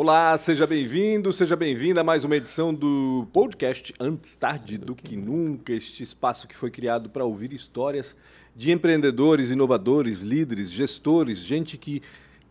Olá, seja bem-vindo, seja bem-vinda a mais uma edição do podcast Antes Tarde do Que Nunca, este espaço que foi criado para ouvir histórias de empreendedores, inovadores, líderes, gestores, gente que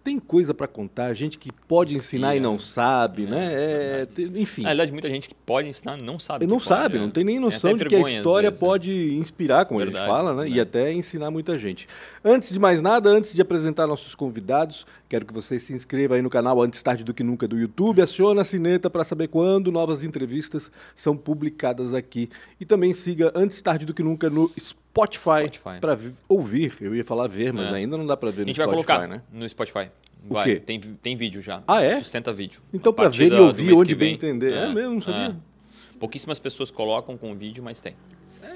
tem coisa para contar, gente que pode ensinar e não sabe, é, né? É, enfim. Na verdade, muita gente que pode ensinar não sabe. Não sabe, pode, não tem nem noção de que a história vezes, pode é. inspirar, como verdade, gente fala, né? E até ensinar muita gente. Antes de mais nada, antes de apresentar nossos convidados, quero que você se inscreva aí no canal Antes Tarde do Que Nunca do YouTube, acione a sineta para saber quando novas entrevistas são publicadas aqui. E também siga Antes Tarde do Que Nunca no Spotify, Spotify. para ouvir. Eu ia falar ver, mas é. ainda não dá para ver no Spotify, A gente vai colocar né? no Spotify. Vai, tem, tem vídeo já. Ah, é? Sustenta vídeo. Então, para ver e ouvir onde bem entender. É, é mesmo, não sabia. É. Pouquíssimas pessoas colocam com vídeo, mas tem.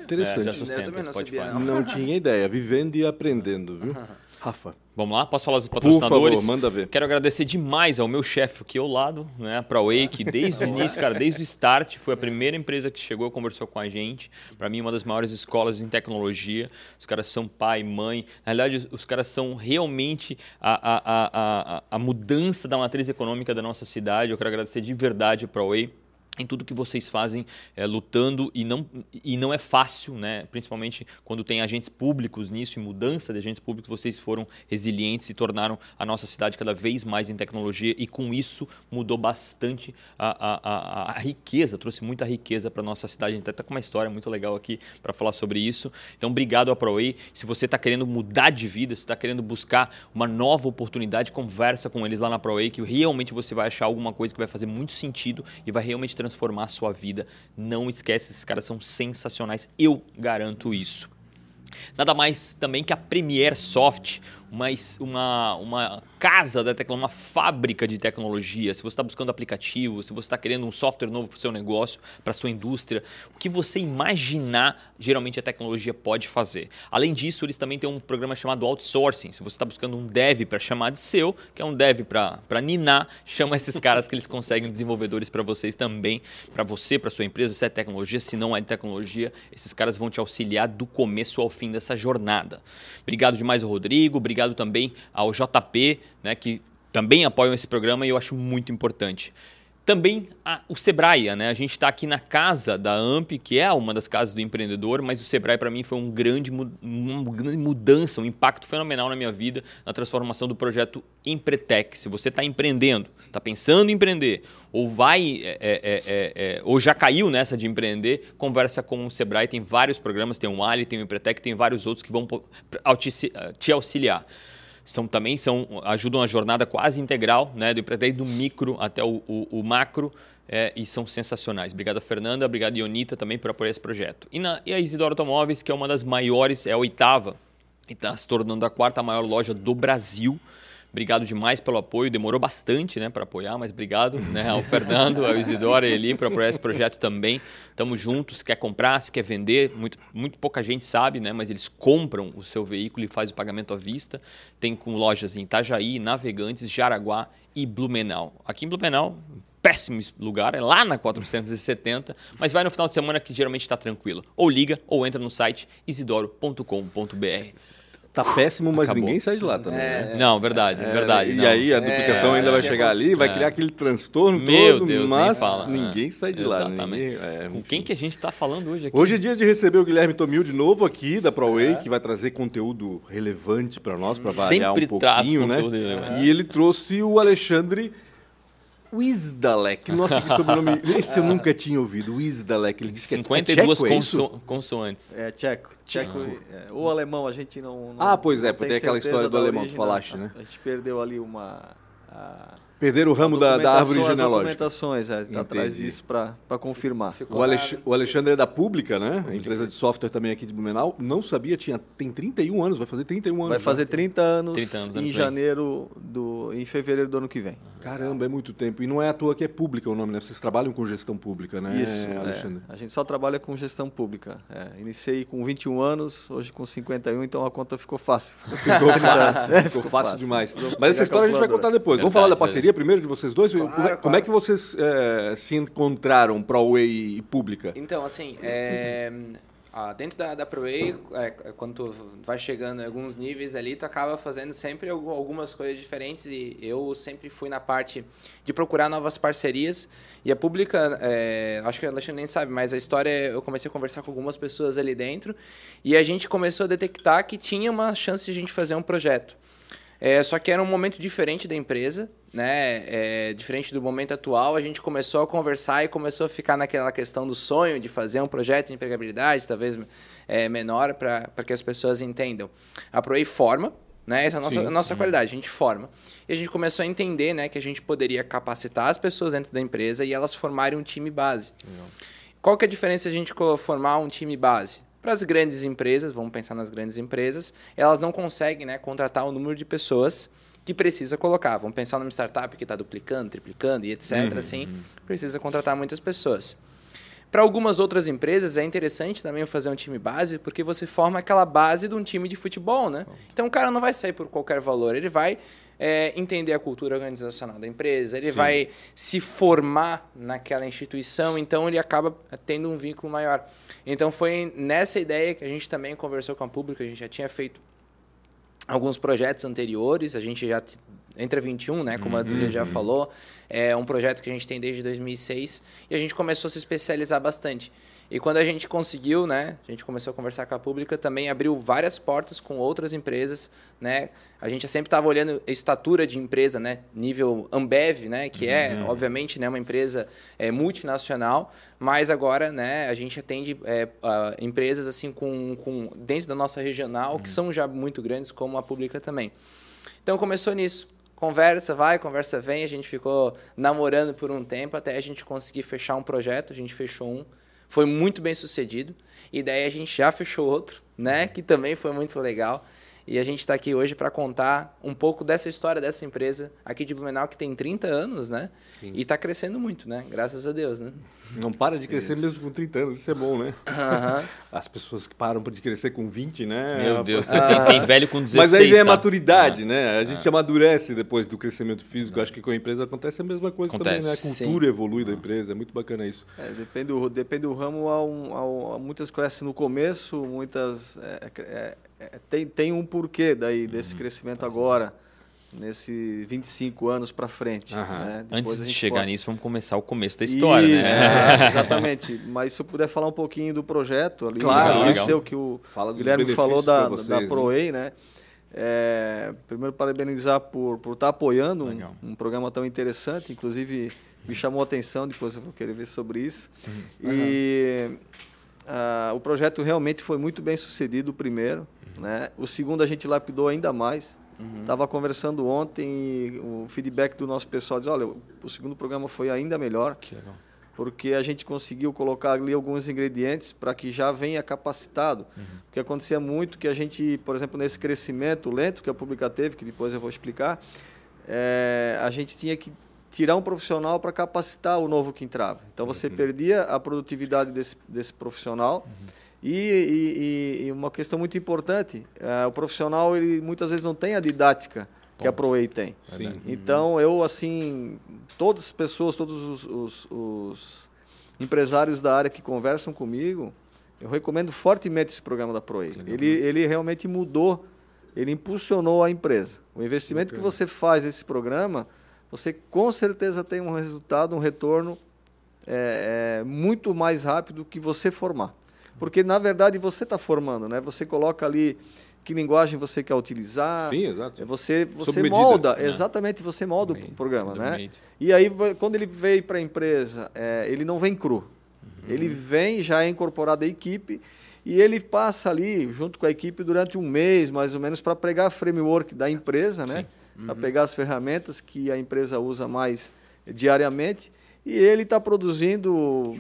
Interessante. É, já sustenta, não, Spotify. Sabia, não. não tinha ideia. Vivendo e aprendendo, viu? Rafa. Vamos lá? Posso falar dos patrocinadores? Por favor, manda ver. Quero agradecer demais ao meu chefe aqui ao lado, né, para a Wake, desde o início, cara, desde o start, foi a primeira empresa que chegou e conversou com a gente. Para mim, uma das maiores escolas em tecnologia. Os caras são pai, mãe. Na realidade, os caras são realmente a, a, a, a, a mudança da matriz econômica da nossa cidade. Eu quero agradecer de verdade para a Wake em tudo que vocês fazem é, lutando e não, e não é fácil, né? principalmente quando tem agentes públicos nisso e mudança de agentes públicos, vocês foram resilientes e tornaram a nossa cidade cada vez mais em tecnologia e com isso mudou bastante a, a, a, a riqueza, trouxe muita riqueza para a nossa cidade. A gente está com uma história muito legal aqui para falar sobre isso. Então, obrigado a ProWay. Se você está querendo mudar de vida, se está querendo buscar uma nova oportunidade, conversa com eles lá na ProWay que realmente você vai achar alguma coisa que vai fazer muito sentido e vai realmente transformar a sua vida. Não esquece, esses caras são sensacionais, eu garanto isso. Nada mais também que a Premiere Soft, uma, uma, uma casa da tecnologia, uma fábrica de tecnologia. Se você está buscando aplicativo, se você está querendo um software novo para o seu negócio, para a sua indústria, o que você imaginar, geralmente a tecnologia pode fazer. Além disso, eles também têm um programa chamado Outsourcing. Se você está buscando um dev para chamar de seu, que é um dev para ninar, chama esses caras que eles conseguem desenvolvedores para vocês também, para você, para sua empresa, se é tecnologia, se não é tecnologia, esses caras vão te auxiliar do começo ao fim dessa jornada. Obrigado demais, Rodrigo. Obrigado obrigado também ao JP, né, que também apoiam esse programa e eu acho muito importante. Também a, o Sebrae, né? A gente está aqui na casa da AMP, que é uma das casas do empreendedor, mas o Sebrae para mim foi um grande, uma grande mudança, um impacto fenomenal na minha vida, na transformação do projeto Empretec. Se você está empreendendo, está pensando em empreender, ou vai, é, é, é, é, ou já caiu nessa de empreender, conversa com o Sebrae. Tem vários programas, tem o Ali, tem o Empretec, tem vários outros que vão te auxiliar são também são ajudam a jornada quase integral, né, do do micro até o, o, o macro, é, e são sensacionais. Obrigado, Fernanda. Obrigado, Ionita, também por apoiar esse projeto. E, na, e a Isidoro Automóveis, que é uma das maiores, é a oitava, e está se tornando a quarta maior loja do Brasil. Obrigado demais pelo apoio. Demorou bastante né, para apoiar, mas obrigado né, ao Fernando, ao Isidoro e ali por apoiar esse projeto também. Estamos juntos. Se quer comprar, se quer vender, muito, muito pouca gente sabe, né, mas eles compram o seu veículo e faz o pagamento à vista. Tem com lojas em Itajaí, Navegantes, Jaraguá e Blumenau. Aqui em Blumenau, péssimo lugar, é lá na 470, mas vai no final de semana que geralmente está tranquilo. Ou liga ou entra no site isidoro.com.br. Tá péssimo, mas Acabou. ninguém sai de lá também. É, né? Não, verdade, é, verdade. E não. aí a duplicação é, ainda vai chegar ali, vai é. criar aquele transtorno Meu todo, Deus, mas fala. ninguém sai de Exatamente. lá. Ninguém, é, Com quem que a gente está falando hoje aqui? Hoje é dia de receber o Guilherme Tomil de novo aqui da ProWay, que vai trazer conteúdo relevante para nós, para variar Sempre um pouquinho, né? E ele trouxe o Alexandre Wisdalek. Nossa, que sobrenome. Esse eu nunca tinha ouvido. Wisdalek. Ele disse 52 que é, é conso consoantes. É tcheco. Tcheco. Ah. É, o alemão a gente não. não ah, pois é, porque tem aquela história do alemão que falaste, né? A gente perdeu ali uma. A Perderam o ramo da, da árvore genealógica. documentações, é, tá atrás disso para confirmar. O, Alex, o, Alexandre é da Pública, né? A empresa de software também aqui de Blumenau. Não sabia, tinha, tem 31 anos, vai fazer 31 anos. Vai fazer 30 anos, 30 anos em janeiro, do, em fevereiro do ano que vem. Caramba, é muito tempo. E não é à toa que é pública o nome, né? Vocês trabalham com gestão pública, né, Isso, Alexandre? É. A gente só trabalha com gestão pública. É, iniciei com 21 anos, hoje com 51, então a conta ficou fácil. Ficou fácil, é, ficou, ficou fácil, fácil demais. Mas essa história a gente vai contar depois. Verdade, Vamos falar da parceria primeiro de vocês dois? Claro, como, é, como é que vocês é, se encontraram, ProWay e Pública? Então, assim, é, Ah, dentro da, da ProWay, é, quando tu vai chegando em alguns níveis ali, tu acaba fazendo sempre algumas coisas diferentes e eu sempre fui na parte de procurar novas parcerias e a pública, é, acho que a Alexandre nem sabe, mas a história, eu comecei a conversar com algumas pessoas ali dentro e a gente começou a detectar que tinha uma chance de a gente fazer um projeto. É, só que era um momento diferente da empresa, né? É, diferente do momento atual, a gente começou a conversar e começou a ficar naquela questão do sonho de fazer um projeto de empregabilidade, talvez é, menor, para que as pessoas entendam. A Proei forma, né? Essa é a nossa, a nossa qualidade, a gente forma. E a gente começou a entender né, que a gente poderia capacitar as pessoas dentro da empresa e elas formarem um time base. Qual que é a diferença a gente formar um time base? Para as grandes empresas, vamos pensar nas grandes empresas, elas não conseguem né, contratar o número de pessoas que precisa colocar. Vamos pensar numa startup que está duplicando, triplicando e etc. Uhum. Assim, precisa contratar muitas pessoas. Para algumas outras empresas é interessante também fazer um time base, porque você forma aquela base de um time de futebol, né? Então o cara não vai sair por qualquer valor, ele vai é, entender a cultura organizacional da empresa, ele Sim. vai se formar naquela instituição, então ele acaba tendo um vínculo maior. Então foi nessa ideia que a gente também conversou com a pública, a gente já tinha feito alguns projetos anteriores, a gente já Entra 21, né, como uhum. a Dizia já falou, é um projeto que a gente tem desde 2006 e a gente começou a se especializar bastante. E quando a gente conseguiu, né, a gente começou a conversar com a pública, também abriu várias portas com outras empresas, né? A gente sempre estava olhando a estatura de empresa, né, nível Ambev, né, que é, uhum. obviamente, né, uma empresa é, multinacional, mas agora, né, a gente atende é, uh, empresas assim com, com dentro da nossa regional, uhum. que são já muito grandes, como a pública também. Então começou nisso conversa vai, conversa vem, a gente ficou namorando por um tempo até a gente conseguir fechar um projeto, a gente fechou um, foi muito bem sucedido. E daí a gente já fechou outro, né? Que também foi muito legal. E a gente está aqui hoje para contar um pouco dessa história dessa empresa aqui de Blumenau, que tem 30 anos, né? Sim. E está crescendo muito, né? Graças a Deus, né? Não para de crescer isso. mesmo com 30 anos, isso é bom, né? Uhum. As pessoas que param de crescer com 20, né? Meu Deus, uhum. tem, tem, velho com 16. Mas aí vem tá? a maturidade, né? A gente amadurece depois do crescimento físico. Acho que com a empresa acontece a mesma coisa acontece. também, né? A cultura Sim. evolui da empresa, é muito bacana isso. É, depende, do, depende do ramo, há, um, há muitas crescem no começo, muitas. É, é, é, tem, tem um porquê daí desse uhum. crescimento agora nesse 25 anos para frente. Uhum. Né? Antes de chegar pode... nisso, vamos começar o começo da história, né? Isso, né? É, exatamente. Mas se eu puder falar um pouquinho do projeto ali, claro, né? seu que o Fala Guilherme falou da, vocês, da ProEI, né? É, primeiro parabenizar por por estar tá apoiando um, um, programa tão interessante, inclusive me chamou a atenção, depois eu vou querer ver sobre isso. Uhum. E uh, o projeto realmente foi muito bem sucedido, o primeiro. Né? O segundo a gente lapidou ainda mais. Estava uhum. conversando ontem e o feedback do nosso pessoal diz, olha, o segundo programa foi ainda melhor. Que legal. Porque a gente conseguiu colocar ali alguns ingredientes para que já venha capacitado. Uhum. Porque acontecia muito que a gente, por exemplo, nesse crescimento lento que a Pública teve, que depois eu vou explicar, é, a gente tinha que tirar um profissional para capacitar o novo que entrava. Então você uhum. perdia a produtividade desse, desse profissional. Uhum e, e, e, uma questão muito importante, uh, o profissional ele muitas vezes não tem a didática que a ProWay tem. Sim. Então eu assim, todas as pessoas, todos os, os, os, empresários da área que conversam comigo, eu recomendo fortemente esse programa da ProWay. Ele, ele realmente mudou, ele impulsionou a empresa. O investimento que você faz nesse programa, você com certeza tem um resultado, um retorno é, é, muito mais rápido que você formar. Porque, na verdade, você está formando, né? Você coloca ali que linguagem você quer utilizar. Sim, exato. É você, você molda, né? exatamente, você molda o programa, né? E aí, quando ele veio para a empresa, é, ele não vem cru. Uhum. Ele vem, já é incorporado à equipe, e ele passa ali, junto com a equipe, durante um mês, mais ou menos, para pegar a framework da empresa, né? Uhum. Para pegar as ferramentas que a empresa usa mais diariamente e ele está produzindo,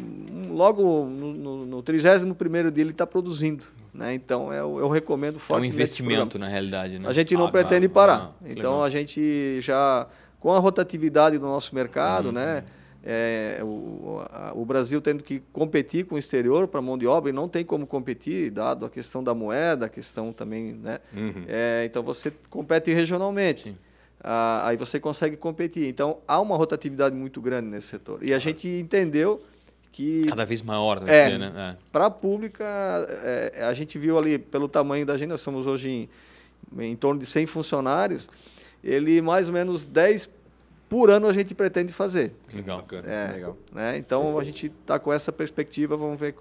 logo no, 31 dia ele está produzindo. Né? Então eu, eu recomendo fortemente. É um investimento na realidade. Né? A gente não ah, pretende tá. parar. Ah, então legal. a gente já, com a rotatividade do nosso mercado, uhum. né? É, o, a, o, Brasil tendo que competir com o exterior para mão de obra e não tem como competir, dado a questão da moeda, a questão também. Né? Uhum. É, então você compete regionalmente. Sim ah, aí você consegue competir. Então, há uma rotatividade muito grande nesse setor. E a gente entendeu que cada vez maior é, ser, né? É. Para a pública, é, a gente viu ali pelo tamanho da gente, nós somos hoje em, em torno de 100 funcionários, ele mais ou menos 10 por ano a gente pretende fazer. Legal. É, Legal. Né? Então a gente está com essa perspectiva, vamos ver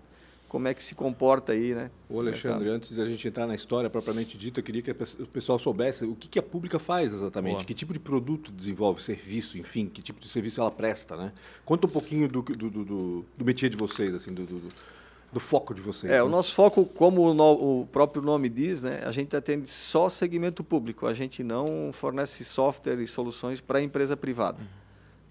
como é que se comporta aí, né? O Alexandre, antes de a gente entrar na história propriamente dita, eu queria que o pessoal soubesse o que, que a pública faz exatamente, Boa. que tipo de produto desenvolve, serviço, enfim, que tipo de serviço ela presta, né? Conta um pouquinho do, do, do, do, do métier de vocês, assim, do, do, do foco de vocês. É, né? o nosso foco, como o, no, o, próprio nome diz, né, a gente atende só segmento público, a gente não fornece software e soluções para empresa privada. Uhum.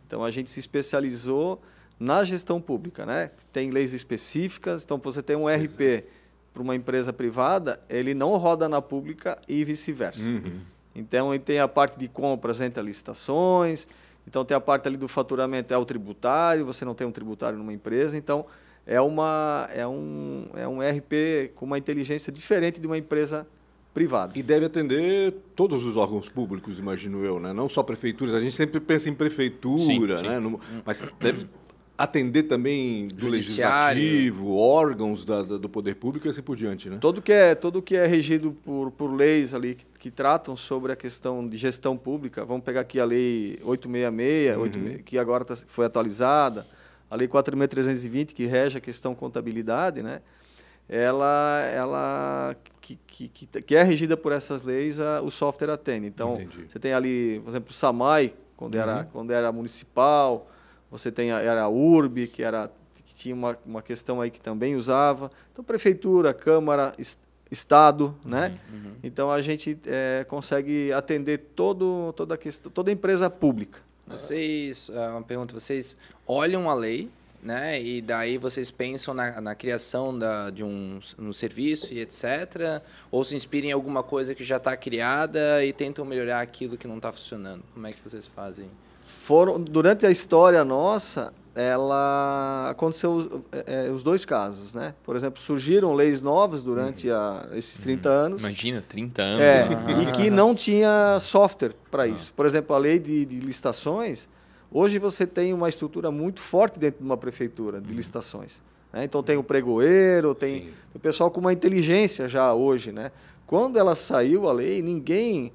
Então a gente se especializou na gestão pública, né? Tem leis específicas, então você tem um RP para uma empresa privada, ele não roda na pública e vice-versa. Uhum. Então, tem a parte de compras entre licitações, então tem a parte ali do faturamento, é o tributário, você não tem um tributário numa empresa, então é, uma, é, um, é um RP com uma inteligência diferente de uma empresa privada. E deve atender todos os órgãos públicos, imagino eu, né? não só prefeituras. A gente sempre pensa em prefeitura, sim, sim. Né? Mas deve atender também do legislativo, órgãos da, da, do poder público e assim por diante, né? Todo que é, todo que é regido por, por leis ali que, que tratam sobre a questão de gestão pública, vamos pegar aqui a lei 866, uhum. 8, que agora tá, foi atualizada, a lei 4320 que rege a questão contabilidade, né? Ela, ela que, que, que, é regida por essas leis, a, o software atende. Então, Entendi. você tem ali, por exemplo, o SAMAI, quando, uhum. era, quando era municipal, você tem a, era a URB, que, era, que tinha uma, uma questão aí que também usava. Então, prefeitura, Câmara, Estado, né? Uhum, uhum. Então, a gente é, consegue atender todo, toda, a questão, toda a empresa pública. Vocês, é, uma pergunta, vocês olham a lei, né? E daí vocês pensam na, na criação da, de um, um serviço e etc. Ou se inspiram em alguma coisa que já está criada e tentam melhorar aquilo que não está funcionando. Como é que vocês fazem? Foram durante a história nossa ela aconteceu é, é, os dois casos, né? Por exemplo, surgiram leis novas durante a, esses 30 uhum. anos. Imagina, 30 anos. É, né? e que não tinha software para isso. Por exemplo, a lei de, de, licitações, hoje você tem uma estrutura muito forte dentro de uma prefeitura de uhum. licitações. Né? Então tem o pregoeiro, tem o pessoal com uma inteligência já hoje, né? Quando ela saiu a lei, ninguém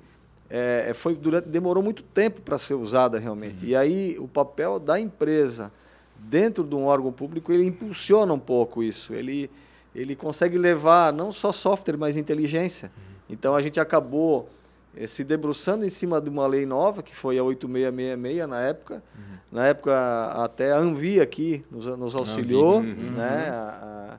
é, foi durante, demorou muito tempo para ser usada realmente. Uhum. E aí o papel da empresa dentro de um órgão público ele impulsiona um pouco isso. Ele ele consegue levar não só software, mas inteligência. Uhum. Então a gente acabou eh, se debruçando em cima de uma lei nova, que foi a 8666 na época. Uhum. Na época até a Anvia aqui nos, nos auxiliou, uhum. né? A, a,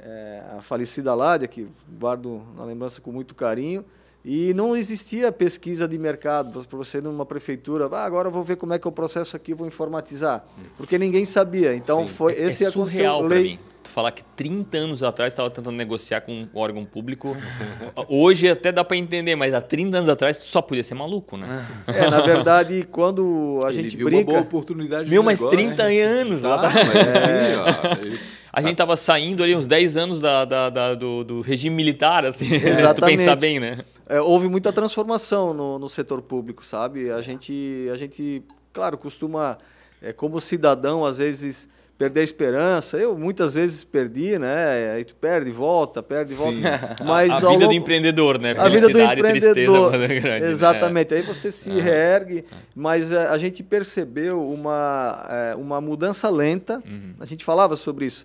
é, a falecida Ládia, que guardo na lembrança com muito carinho. E não existia pesquisa de mercado para você numa prefeitura. Ah, agora eu vou ver como é que é o processo aqui, vou informatizar. Porque ninguém sabia. Então Sim. foi é, esse é surreal para mim. Tu falar que 30 anos atrás estava tentando negociar com um órgão público. Hoje até dá para entender, mas há 30 anos atrás tu só podia ser maluco, né? É, na verdade, quando a Ele gente viu brinca, uma boa oportunidade Meu, mas 30 né? anos tá, lá tá. É, a gente tava saindo ali uns 10 anos da, da, da do, do, regime militar, assim, se tu pensar bem, né? É, houve muita transformação no, no setor público, sabe? A gente, a gente claro, costuma, é, como cidadão, às vezes perder a esperança. Eu muitas vezes perdi, né? Aí tu perde, volta, perde, volta. Mas a, a vida longo... do empreendedor, né? A vida do empreendedor. Grande, né? Exatamente. Né? Aí você se ah. reergue, mas a, é, a, gente percebeu uma, é, uma mudança lenta. Uhum. A gente falava sobre isso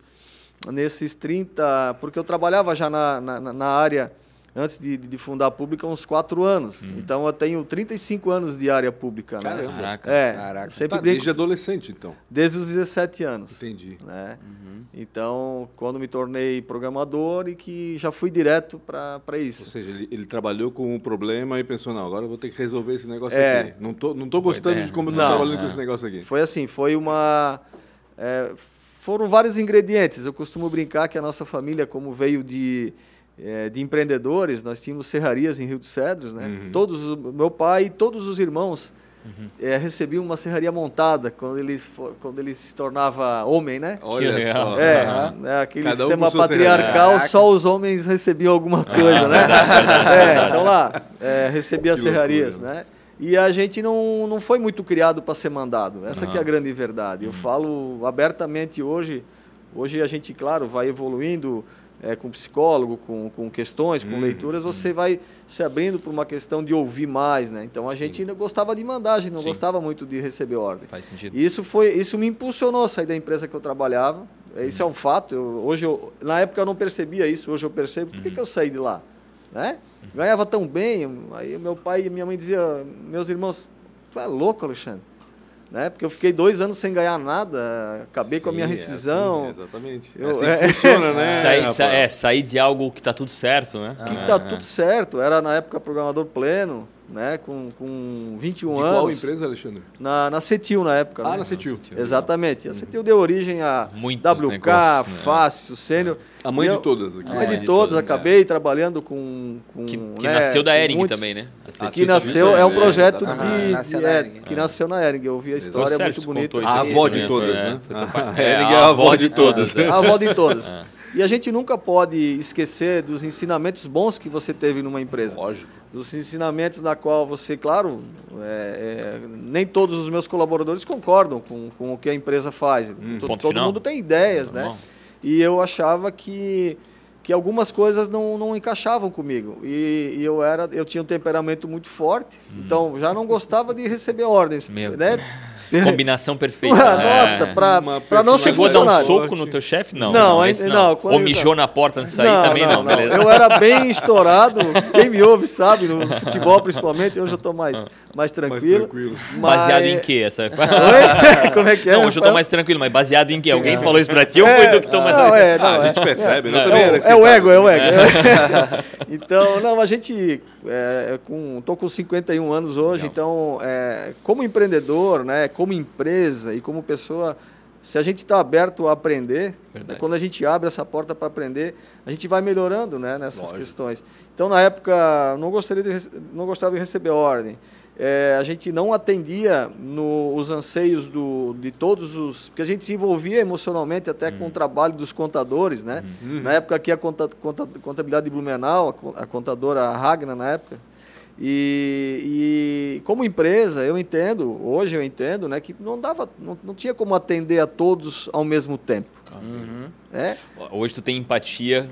nesses 30, porque eu trabalhava já na, na, na área antes de, de fundar a pública, uns quatro anos. Hum. Então eu tenho 35 anos de área pública. Né? Caraca. É, Caraca. Sempre tá, desde adolescente, então. Desde os 17 anos. Entendi. Né? Uhum. Então, quando me tornei programador e que já fui direto para isso. Ou seja, ele, ele, trabalhou com um problema e pensou, não, agora eu vou ter que resolver esse negócio é. aqui. Não tô, não tô gostando de como eu tô trabalhando com esse negócio aqui. Foi assim, foi uma... É, foram vários ingredientes. Eu costumo brincar que a nossa família, como veio de, é, de empreendedores, nós tínhamos serrarias em Rio dos Cedros, né? Uhum. Todos, meu pai e todos os irmãos uhum. é, recebiam uma serraria montada quando ele, quando ele se tornava homem, né? Olha só. É, uhum. é aquele Cada sistema um patriarcal, só os homens recebiam alguma coisa, né? é, então lá, é, recebia que serrarias, loucura. né? E a gente não, não foi muito criado para ser mandado. Essa que é a grande verdade. Eu falo abertamente hoje Hoje a gente, claro, vai evoluindo é, com psicólogo, com, com questões, com hum, leituras, hum. você vai se abrindo para uma questão de ouvir mais, né? Então a Sim. gente ainda gostava de mandar, a gente não Sim. gostava muito de receber ordem. Faz sentido. E isso foi, isso me impulsionou a sair da empresa que eu trabalhava. Hum. Isso é um fato. Eu, hoje eu, na época eu não percebia isso, hoje eu percebo. Por que, uhum. que eu saí de lá, né? Uhum. Ganhava tão bem, aí meu pai e minha mãe diziam, meus irmãos, tu é louco, Alexandre? Né? Porque eu fiquei dois anos sem ganhar nada, acabei Sim, com a minha rescisão. É assim, exatamente. Eu, é assim é, funciona, né? Sair, sa é, sair de algo que está tudo certo, né? Que está ah, tudo certo. Era na época programador pleno né, com, com 21 de anos. qual empresa, Alexandre? Na, na Cetil, na época. Ah, né? na Cetil. Exatamente. A Cetil deu origem a Muitos WK, negócios, né? Fácil, Sênior. A mãe eu, de todas. Aqui. A mãe é, de, todas. acabei é. trabalhando com... com que, que né, nasceu da Ering muitos, também, né? Que nasceu, é um projeto de... de é, que nasceu na Ering. Eu vi a história, é muito bonita. A avó de todas, né? A Ering é a avó de todas. A avó de todas. E a gente nunca pode esquecer dos ensinamentos bons que você teve numa empresa. Lógico. Dos ensinamentos na qual você, claro, é, é, nem todos os meus colaboradores concordam com, com o que a empresa faz. Hum, todo, todo mundo tem ideias, né? E eu achava que que algumas coisas não, não encaixavam comigo e, e, eu era eu tinha um temperamento muito forte hum. então já não gostava de receber ordens Meu né Deus. Combinação perfeita. Nossa, é. pra, pra não ser Chegou a dar um soco no teu chefe? Não. Não, não, não. não Ou mijou na porta antes de sair não, também? Não, não, beleza. Eu era bem estourado. Quem me ouve sabe, no futebol principalmente. Hoje eu tô mais, mais tranquilo. Mais tranquilo. Mas... Baseado em quê? Essa... Oi? Como é que é? Não, hoje eu tô mais tranquilo, mas baseado em quê? Alguém falou isso pra ti ou foi tu que tô mais não, é, não, ah, A gente é, percebe. Né? É, é o ego, é o ego. então, não, a gente... É, com, tô com 51 anos hoje, então, é, como empreendedor, né, como empresa e como pessoa, se a gente está aberto a aprender, né, quando a gente abre essa porta para aprender, a gente vai melhorando né, nessas Lógico. questões. Então, na época, não, gostaria de, não gostava de receber ordem. É, a gente não atendia no, os anseios do, de todos os. Porque a gente se envolvia emocionalmente até uhum. com o trabalho dos contadores, né? Uhum. Na época aqui a conta, conta, contabilidade de Blumenau, a, a contadora Ragna na época. E, e, como empresa, eu entendo, hoje eu entendo, né, que não dava, não, não tinha como atender a todos ao mesmo tempo. Uhum. É? Hoje tu tem empatia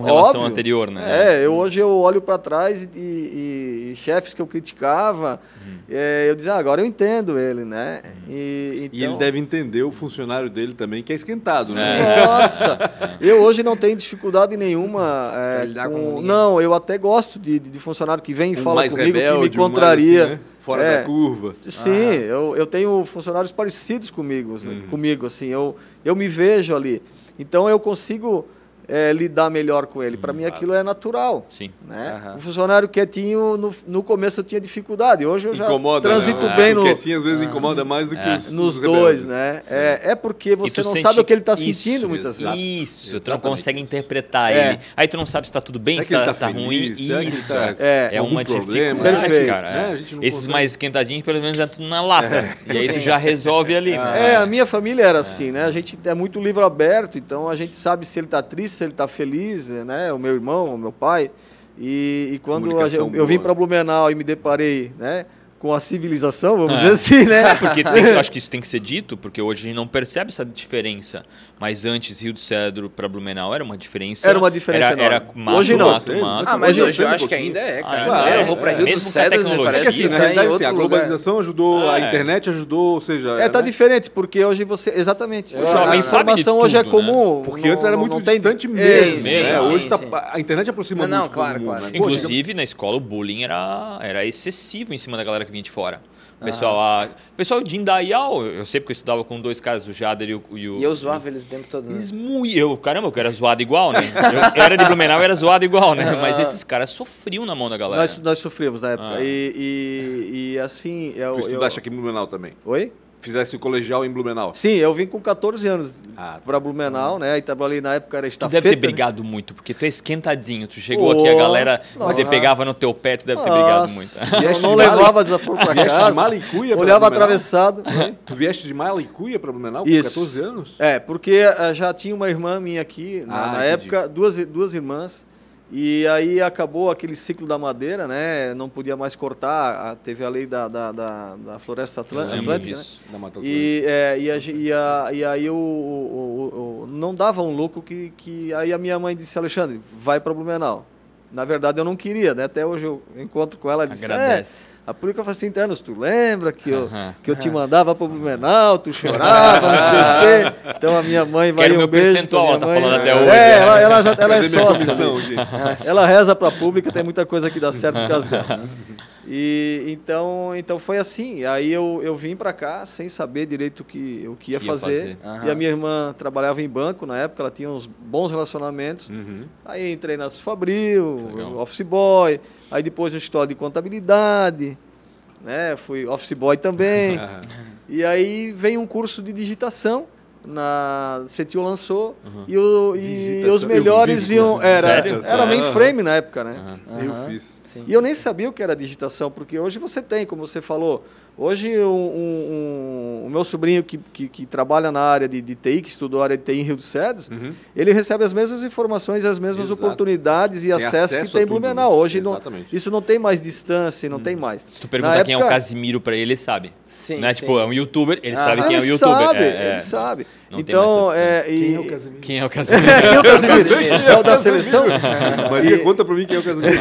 com relação Óbvio. anterior, né? É, eu, hoje eu olho para trás e, e, e, chefes que eu criticava, uhum. é, eu dizia, ah, agora eu entendo ele, né? Uhum. E, então... e, ele deve entender o funcionário dele também, que é esquentado, né? Nossa, eu hoje não tenho dificuldade nenhuma. É, com... Não, eu até gosto de, de funcionário que vem e um fala comigo, rebelde, que me contraria. Assim, né? Fora é, da curva. Sim, eu, eu tenho funcionários parecidos comigo, uhum. comigo assim, eu, eu me vejo ali. Então eu consigo é, lidar melhor com ele. Para hum, mim aquilo é natural. Sim. Né? Uhum. O funcionário quietinho, no, no começo eu tinha dificuldade. Hoje eu já incomoda, transito né? bem é, no... quietinho às vezes ah. incomoda mais do que é. os Nos os dois, né? É, é porque você não sabe o que ele está sentindo muitas vezes. Isso, tu não consegue interpretar é. ele. Aí tu não sabe se está tudo bem, se está tá, tá ruim. Isso. Tá é, é uma dificuldade, cara. É. Esses mais esquentadinhos, pelo menos, é tudo na lata. E aí tu já resolve ali. Né? É, a minha família era assim, né? A gente é muito livro aberto, então a gente sabe se ele está triste, se ele está feliz né? O meu irmão, o meu pai. E, e quando eu, eu vim para Blumenau e me deparei, né? Com a civilização, vamos é. dizer assim, né? É porque tem, eu acho que isso tem que ser dito, porque hoje a gente não percebe essa diferença. Mas antes, Rio do Cedro para Blumenau era uma diferença. Era uma diferença era, era mato, hoje não. Mato, mato, ah, mas hoje eu acho que ainda é, cara. Ah, claro, é, eu vou para Rio do Cedro, parece que assim, na realidade, assim, a globalização lugar. ajudou, a é. internet ajudou, ou seja... É, tá né? diferente, porque hoje você... Exatamente. a informação hoje é comum. Porque antes era muito distante mesmo. Hoje a internet aproxima muito. Não, claro, claro. Inclusive, na escola, o bullying era excessivo em cima da galera que vinha de fora. Pessoal, ah. a, pessoal de Indaial, eu sei porque eu estudava com dois caras, o Jader e o. E, o, e eu zoava eles o tempo todo. Né? Eles muito. Eu, caramba, eu era zoado igual, né? Eu, eu era de Blumenau, eu era zoado igual, né? Mas esses caras sofriam na mão da galera. Nós, nós sofríamos na época. Ah. E, e, e, assim. Eu, tu estudaste eu... aqui em Blumenau também? Oi? Fizesse o colegial em Blumenau. Sim, eu vim com 14 anos ah, para Blumenau, né? E trabalhei na época era estafeta. Tu deve ter brigado né? muito, porque tu é esquentadinho. Tu chegou oh, aqui, a galera você pegava no teu pé, tu deve ter brigado muito. Eu não levava desaforo para casa. De Malicuia olhava atravessado. Tu vieste de Malicuia para Blumenau com Isso. 14 anos? É, porque eh, já tinha uma irmã minha aqui, na, ah, na época, duas, duas irmãs. E aí acabou aquele ciclo da madeira, né? Não podia mais cortar, teve a lei da, da, da, da floresta atlântica. Né? E, é, e, a, e, a, e, aí o, o, o, não dava um lucro que, que aí a minha mãe disse, Alexandre, vai para Blumenau. Na verdade eu não queria, né? Até hoje eu encontro com ela e disse, Agradece. É, a polícia faz 30 anos, tu lembra que eu, que eu te mandava para Blumenau, tu chorava, não sei o quê. Então a minha mãe vai Quero um meu beijo percentual, ela tá mãe. falando até é, hoje. É, ela, ela, já, ela é sócia. comissão. Ela reza para a pública, tem muita coisa que dá certo por causa dela. E então, então foi assim. Aí eu, eu vim para cá sem saber direito o que, o que ia, Que ia fazer. fazer. E a minha irmã trabalhava em banco na época, ela tinha uns bons relacionamentos. Uhum. Aí entrei na Fabril, Legal. Office Boy, aí depois no história de contabilidade, né? Fui Office Boy também. e aí veio um curso de digitação na CETIO lançou e, o, e os Eu melhores iam era era mainframe na época, né? Eu Aham. fiz. Sim. E eu nem sabia o que era digitação, porque hoje você tem, como você falou. Hoje, um, um- um- o meu sobrinho que, que, que trabalha na área de, de TI, que estudou a área de TI em Rio dos Cedros, Uhum. ele recebe as mesmas informações, as mesmas Exato. oportunidades e Tem acesso, acesso que tem em Blumenau. Hoje, não, Exatamente. isso não tem mais distância, não tem mais. Se tu perguntar Na quem é o Casimiro pra ele, ele sabe. Sim, né? sim. Tipo, é um youtuber, ele Ah, sabe quem é o ele youtuber. sabe, É, é. ele sabe. Não tem mais então, é, e, Quem é o Casimiro? Quem é o Casimiro? Quem é o Casimiro? É o da seleção? Maria, conta pra mim quem é o Casimiro.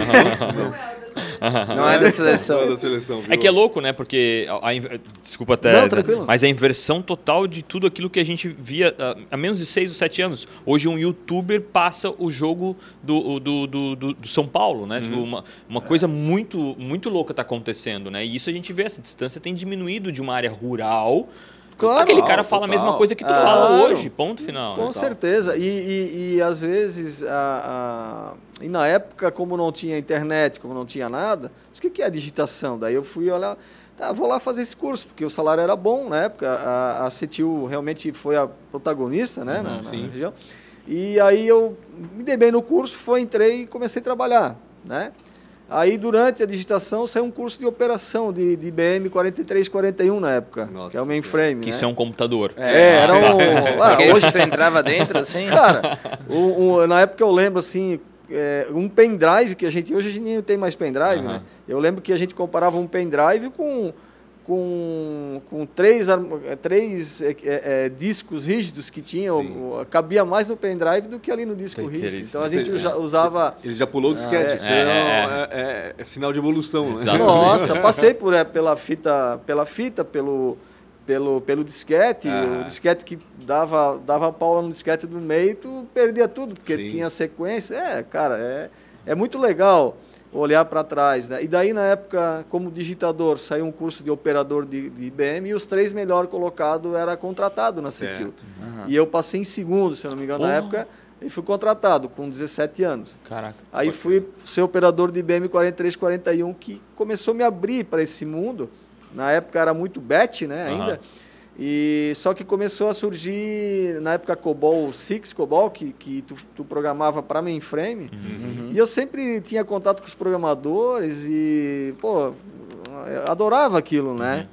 Não, é da seleção. não é da seleção. É que é louco, né? Porque. A, a desculpa até. Não, tranquilo. Mas a inversão total de tudo aquilo que a gente via ah, há menos de 6 ou 7 anos. Hoje um youtuber passa o jogo do, do, do, do- do São Paulo, né? Tipo, uma, uma coisa muito, muito louca está acontecendo, né? E isso a gente vê, essa distância tem diminuído de uma área rural. Claro. Aquele cara Total, fala a mesma coisa que tu fala claro. hoje, ponto final. Com né? certeza. E, e, e, às vezes, a, a- e na época, como não tinha internet, como não tinha nada, o que, que é a digitação? Daí eu fui olhar, tá, vou lá fazer esse curso, porque o salário era bom na época. A, a CETIL realmente foi a protagonista né, na, na sim. região. E aí eu me dei bem no curso, foi, entrei e comecei a trabalhar. Né? Aí, durante a digitação, saiu um curso de operação de, de IBM 4341 na época, Nossa que é o mainframe. Que né? isso é um computador. É, era um... Ah, hoje que tu entrava dentro, assim. Cara, o- o- na época eu lembro assim, é, um pendrive que a gente. Hoje a gente não tem mais pendrive, Aham. né? Eu lembro que a gente comparava um pendrive com. Com, com três, eh, três é, é, é, discos rígidos que tinham, Sim. cabia mais no pendrive do que ali no disco rígido. Então a gente usa- usava. Ele já pulou o disquete. é. Isso É, é, é, é- é- é sinal de evolução, né? Nossa, passei por, é, pela fita, pela fita, pelo, pelo, pelo disquete, Ah. o disquete que dava, dava pau no disquete do meio, tu perdia tudo, porque Sim. tinha sequência. É, cara, é, é muito legal olhar para trás. Né? E daí, na época, como digitador, saiu um curso de operador de, de IBM e os três melhor colocados era contratado na Certo. CETIL. E eu passei em segundo, se eu não me engano, na Porra. época, e fui contratado com 17 anos. Caraca. Aí fui ser operador de IBM 4341, que começou a me abrir para esse mundo. Na época era muito BET, né, ainda. E só que começou a surgir, na época COBOL 6, COBOL, que, que tu, tu programava para mainframe. Uhum. E eu sempre tinha contato com os programadores e, pô, adorava aquilo, né?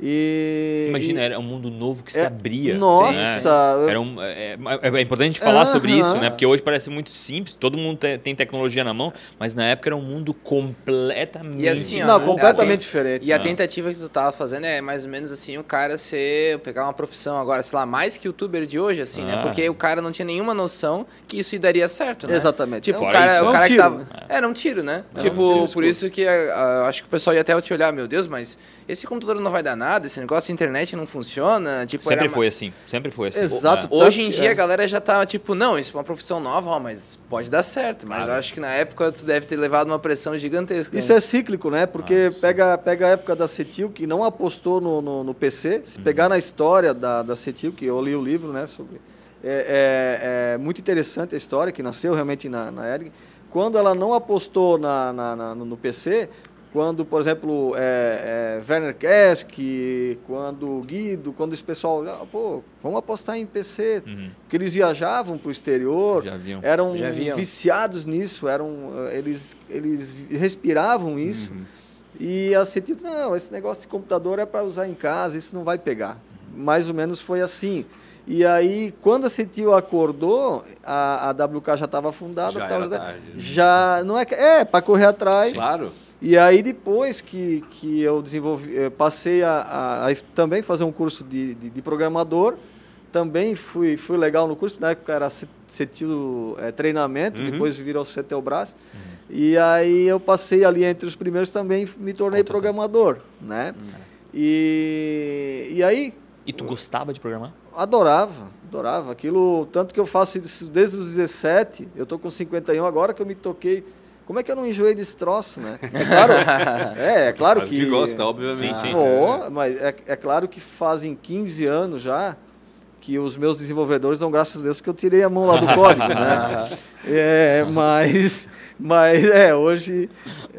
E Imagina, e- era um mundo novo que se É, abria. nossa, né? Era um, é, é- é importante falar sobre Aham. isso, né? Porque hoje parece muito simples, todo mundo te- tem tecnologia na mão, mas na época era um mundo completamente. E assim, não, né? completamente A- diferente. E a Ah. tentativa que tu tava fazendo é mais ou menos assim, o cara ser, pegar uma profissão agora, sei lá, mais que youtuber de hoje, assim, né? Ah. Porque o cara não tinha nenhuma noção que isso daria certo, né? Exatamente. Tipo, É um o cara, isso, o é um cara tiro, que tava. né? Era um tiro, né? É um tipo, tiro, por isso que ah, acho que o pessoal ia até te olhar, meu Deus, mas esse computador não vai dar nada, esse negócio de internet não funciona. Tipo, Sempre foi assim, sempre foi assim. Exato. É. Hoje em dia é. a galera já tá tipo, não, isso é uma profissão nova, ó, mas pode dar certo. Mas Claro. eu acho que na época tu deve ter levado uma pressão gigantesca. Isso é cíclico, né? Porque Ah, pega, pega a época da Cetil, que não apostou no, no, no PC. Se Uhum. pegar na história da, da Cetil, que eu li o livro, né? Sobre, é, é- é muito interessante a história, que nasceu realmente na, na ERG. Quando ela não apostou na, na- na- no PC, quando, por exemplo, é, é, Werner Kesk, quando Guido, quando esse pessoal, ah, pô, vamos apostar em PC, Uhum. porque eles viajavam para o exterior, Já viam. eram Já viam. viciados nisso, eram eh, eles eles respiravam isso. E a CETIL, não, esse negócio de computador é para usar em casa, isso não vai pegar. Mais ou menos foi assim. E aí, quando a CETIL acordou, a, a WK já estava fundada. Já tava- era tarde, né? já não é que- é para correr atrás. Claro. E aí depois que, que eu desenvolvi, eh, passei a, a- a também fazer um curso de, de, de programador, também fui, fui legal no curso, na época era CETIL é, treinamento, uhum. depois virou CETELBRAS. Uhum. E aí eu passei ali entre os primeiros também me tornei Conta programador, né? Uhum. E, e aí... E tu gostava de programar? Adorava, adorava. Aquilo, tanto que eu faço isso desde os 17, eu tô com 51 agora que eu me toquei como é que eu não enjoei desse troço, né? É claro, é, é claro que... que gosta, obviamente. Sim, sim. Oh, mas é, é claro que fazem 15 anos já que os meus desenvolvedores dão graças a Deus que eu tirei a mão lá do código, né? É, mas, mas é, hoje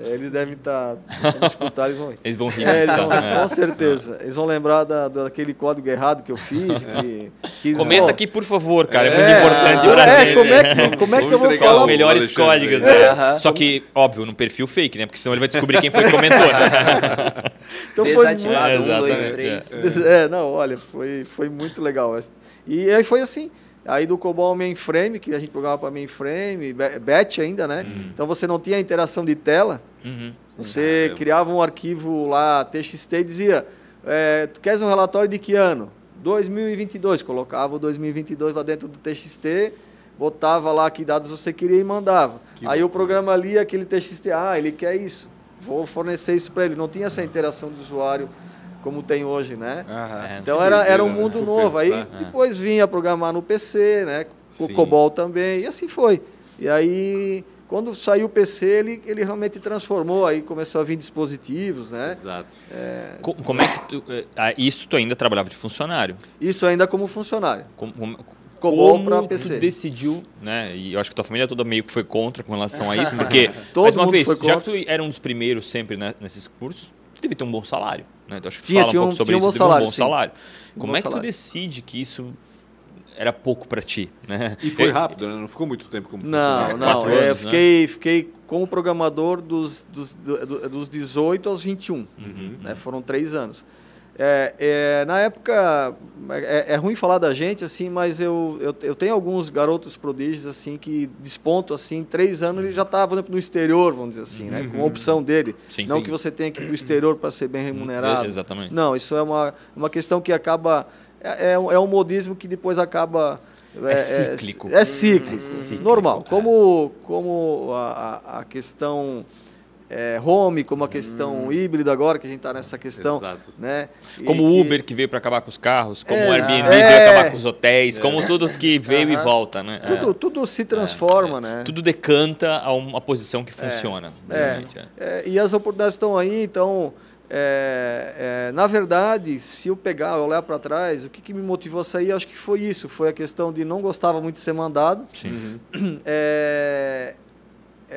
é, eles devem estar, tá, escutar, eles vão Eles vão rir é, eles vão, né? Com certeza. Eles vão lembrar da, daquele código errado que eu fiz. Que, que Comenta aqui, por favor, cara, é, é muito importante pra é, gente. Como é que, como é que eu vou falar? Os melhores códigos, né? Só que, óbvio, no perfil fake, né? Porque senão ele vai descobrir quem foi que comentou, né? Então Desativado, foi muito... um, dois, três. É, não, olha, foi, foi muito legal. E aí foi assim. Aí do COBOL mainframe, que a gente programava para mainframe, batch ainda, né? Uhum. Então você não tinha interação de tela. Uhum. Você uhum. criava um arquivo lá, TXT, e dizia, é, tu queres um relatório de que ano? 2022. Colocava o 2022 lá dentro do TXT, botava lá que dados você queria e mandava. Que Aí bom. o programa lia aquele TXT, ah, ele quer isso. Vou fornecer isso para ele. Não tinha essa interação do usuário como tem hoje, né? Uhum. Então era, era um mundo novo. Aí é. depois vinha programar no PC, né? O COBOL também, e assim foi. E aí, quando saiu o PC, ele, ele realmente transformou, aí começou a vir dispositivos, né? Exato. É... Como é que tu, é, ah, isso tu ainda trabalhava de funcionário? Isso ainda como funcionário. Como, como, COBOL para PC. Tu decidiu, né? E eu acho que tua família toda meio que foi contra com relação a isso, porque, mais uma vez, já que tu era um dos primeiros sempre né, nesses cursos, deve ter um bom salário. Né? Então, acho que tinha, fala um, pouco sobre isso, um bom salário. Um bom salário. Como bom é que salário. tu decide que isso era pouco para ti, né? E foi rápido, né? Não ficou muito tempo como Não, não. É, anos, fiquei, né? fiquei como programador dos, dos, dos 18 aos 21. Uhum, né? Uhum. Foram três anos. É, é, na época, é, é, ruim falar da gente, assim, mas eu, eu, eu, tenho alguns garotos prodígios, assim, que despontam, assim, três anos ele já está, por exemplo, no exterior, vamos dizer assim, né? Com a uhum. opção dele. Sim, não sim. que você tenha que ir para o exterior para ser bem remunerado. exatamente. Não, isso é uma, uma questão que acaba... É, é, um, é um modismo que depois acaba... É, é cíclico. É, cíclico, cíclico, normal. Como, como a, a questão é, home, como a questão hum. híbrida agora, que a gente está nessa questão. Exato. Né? Como o Uber que veio para acabar com os carros, como é, o Airbnb é, veio acabar com os hotéis, é. como tudo que veio e volta. Né? Tudo, tudo se transforma, né? Tudo decanta a uma posição que funciona. e as oportunidades estão aí, então. É, é, na verdade, se eu pegar, olhar para trás, o que, que, me motivou a sair, acho que foi isso, foi a questão de não gostava muito de ser mandado. Sim. É,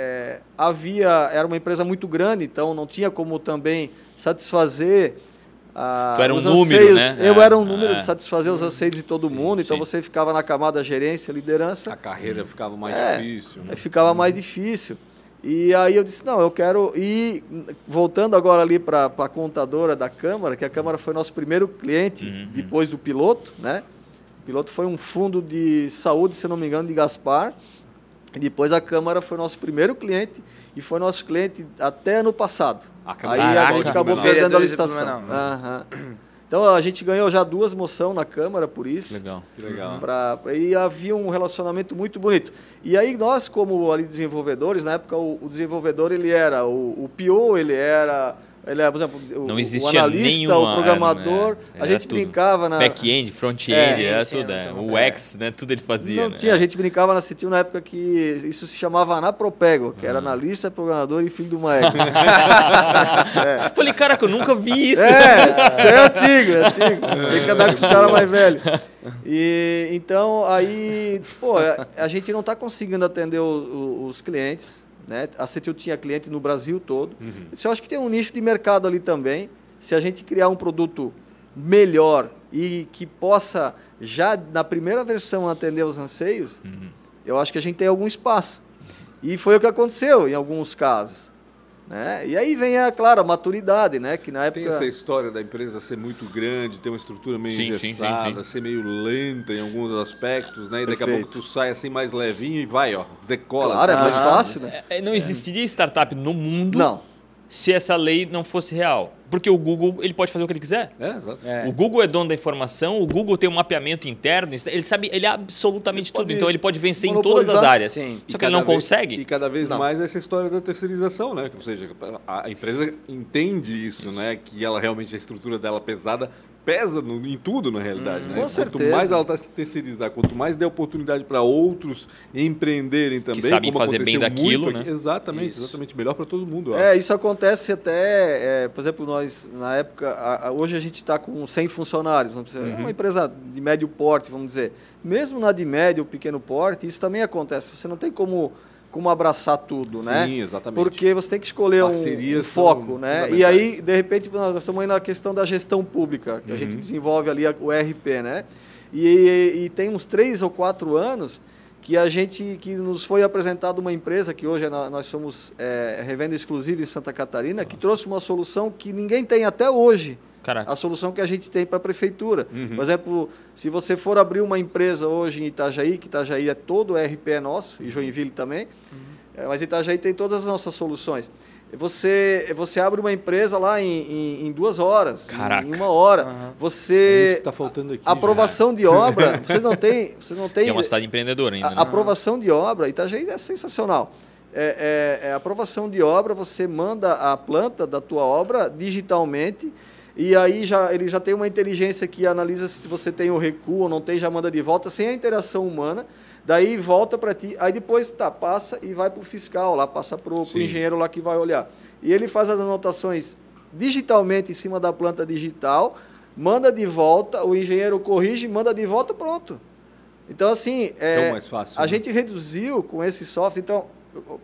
é, havia era uma empresa muito grande, então não tinha como também satisfazer ah, tu era um número, né? Eu é, era um número de é. satisfazer os anseios de todo sim, mundo, então sim. você ficava na camada gerência, liderança. A carreira ficava mais é, difícil. Né? Ficava mais difícil. E aí eu disse, não, eu quero ir, voltando agora ali para a contadora da Câmara, que a Câmara foi nosso primeiro cliente, uhum. depois do piloto, né? O piloto foi um fundo de saúde, se não me engano, de Gaspar, depois a Câmara foi nosso primeiro cliente e foi nosso cliente até ano passado. Ah, Aí a gente acabou perdendo a licitação. Uhum. Então a gente ganhou já duas moções na Câmara por isso. Legal. Que legal. Pra, e havia um relacionamento muito bonito. E aí nós, como ali desenvolvedores, na época o, o desenvolvedor ele era o, o PO, ele era ele é, por exemplo, não existia o analista, nenhuma, o programador. É, a gente tudo. brincava na. Back-end, front-end, é, era sim, tudo. É. O X, né? Tudo ele fazia. Não né? tinha, a gente brincava na Citil na época que isso se chamava Anapropego, que era ah. analista, programador e filho do Maek. é. Falei, caraca, eu nunca vi isso. É, isso é antigo, é antigo. Tem que andar com os caras mais velhos. E então aí, pô, a gente não está conseguindo atender o, o, os clientes né? A CETIL tinha cliente no Brasil todo. Uhum. Eu acho que tem um nicho de mercado ali também. Se a gente criar um produto melhor e que possa já na primeira versão atender os anseios, uhum. eu acho que a gente tem algum espaço. E foi o que aconteceu em alguns casos. Né? E aí vem, a, claro, a maturidade, né? Que na época... Tem essa história da empresa ser muito grande, ter uma estrutura meio sim, engessada, sim, sim, ser meio lenta em alguns aspectos, né? E Perfeito. daqui a pouco tu sai assim mais levinho e vai, ó, decola. Claro, é mais fácil, né? É, é, não existiria startup no mundo não. Se essa lei não fosse real. Porque o Google ele pode fazer o que ele quiser. É. É. O Google é dono da informação, o Google tem um mapeamento interno, ele sabe, ele é absolutamente ele tudo. Então ele pode vencer em todas as áreas. Sim. Só que ele não vez, consegue. E cada vez não. mais essa história da terceirização, né? Ou seja, a empresa entende isso, isso, né? Que ela realmente a estrutura dela pesada pesa no, em tudo, na realidade. Hum, né? Com certeza. Quanto mais ela está terceirizar, quanto mais der oportunidade para outros empreenderem também. Que sabem fazer bem daquilo, né? exatamente, isso. exatamente. Melhor para todo mundo. É, isso acontece até, é, por exemplo, nós, na época, a, a, hoje a gente está com 100 funcionários, vamos dizer, uhum. uma empresa de médio porte, vamos dizer. Mesmo na de médio ou pequeno porte, isso também acontece. Você não tem como como abraçar tudo, Sim, né? Sim, exatamente. Porque você tem que escolher um, um foco, né? E aí, de repente, nós estamos aí na questão da gestão pública, que uhum. a gente uhum. desenvolve ali o RP, né? E, e, e, tem uns três ou quatro anos que a gente, que nos foi apresentado uma empresa, que hoje é nós somos é, revenda exclusiva em Santa Catarina, Nossa. que trouxe uma solução que ninguém tem até hoje Caraca. a solução que a gente tem para a prefeitura. Uhum. Por exemplo, se você for abrir uma empresa hoje em Itajaí, que Itajaí é todo o RP é nosso, e Joinville também, uhum. é, mas Itajaí tem todas as nossas soluções. Você, você abre uma empresa lá em, em, em duas horas, em, em, uma hora. Uhum. Você. É tá faltando aqui. Aprovação já. de obra. Vocês não têm. Vocês não têm é uma cidade empreendedora ainda. A, né? Aprovação de obra, Itajaí é sensacional. É, é, é, aprovação de obra, você manda a planta da tua obra digitalmente e aí já, ele já tem uma inteligência que analisa se você tem o recuo ou não tem, já manda de volta, sem a interação humana. Daí volta para ti, aí depois tá, passa e vai para o fiscal lá, passa para o engenheiro lá que vai olhar. E ele faz as anotações digitalmente em cima da planta digital, manda de volta, o engenheiro corrige, manda de volta, pronto. Então, assim, é, mais fácil, a né? gente reduziu com esse software. Então,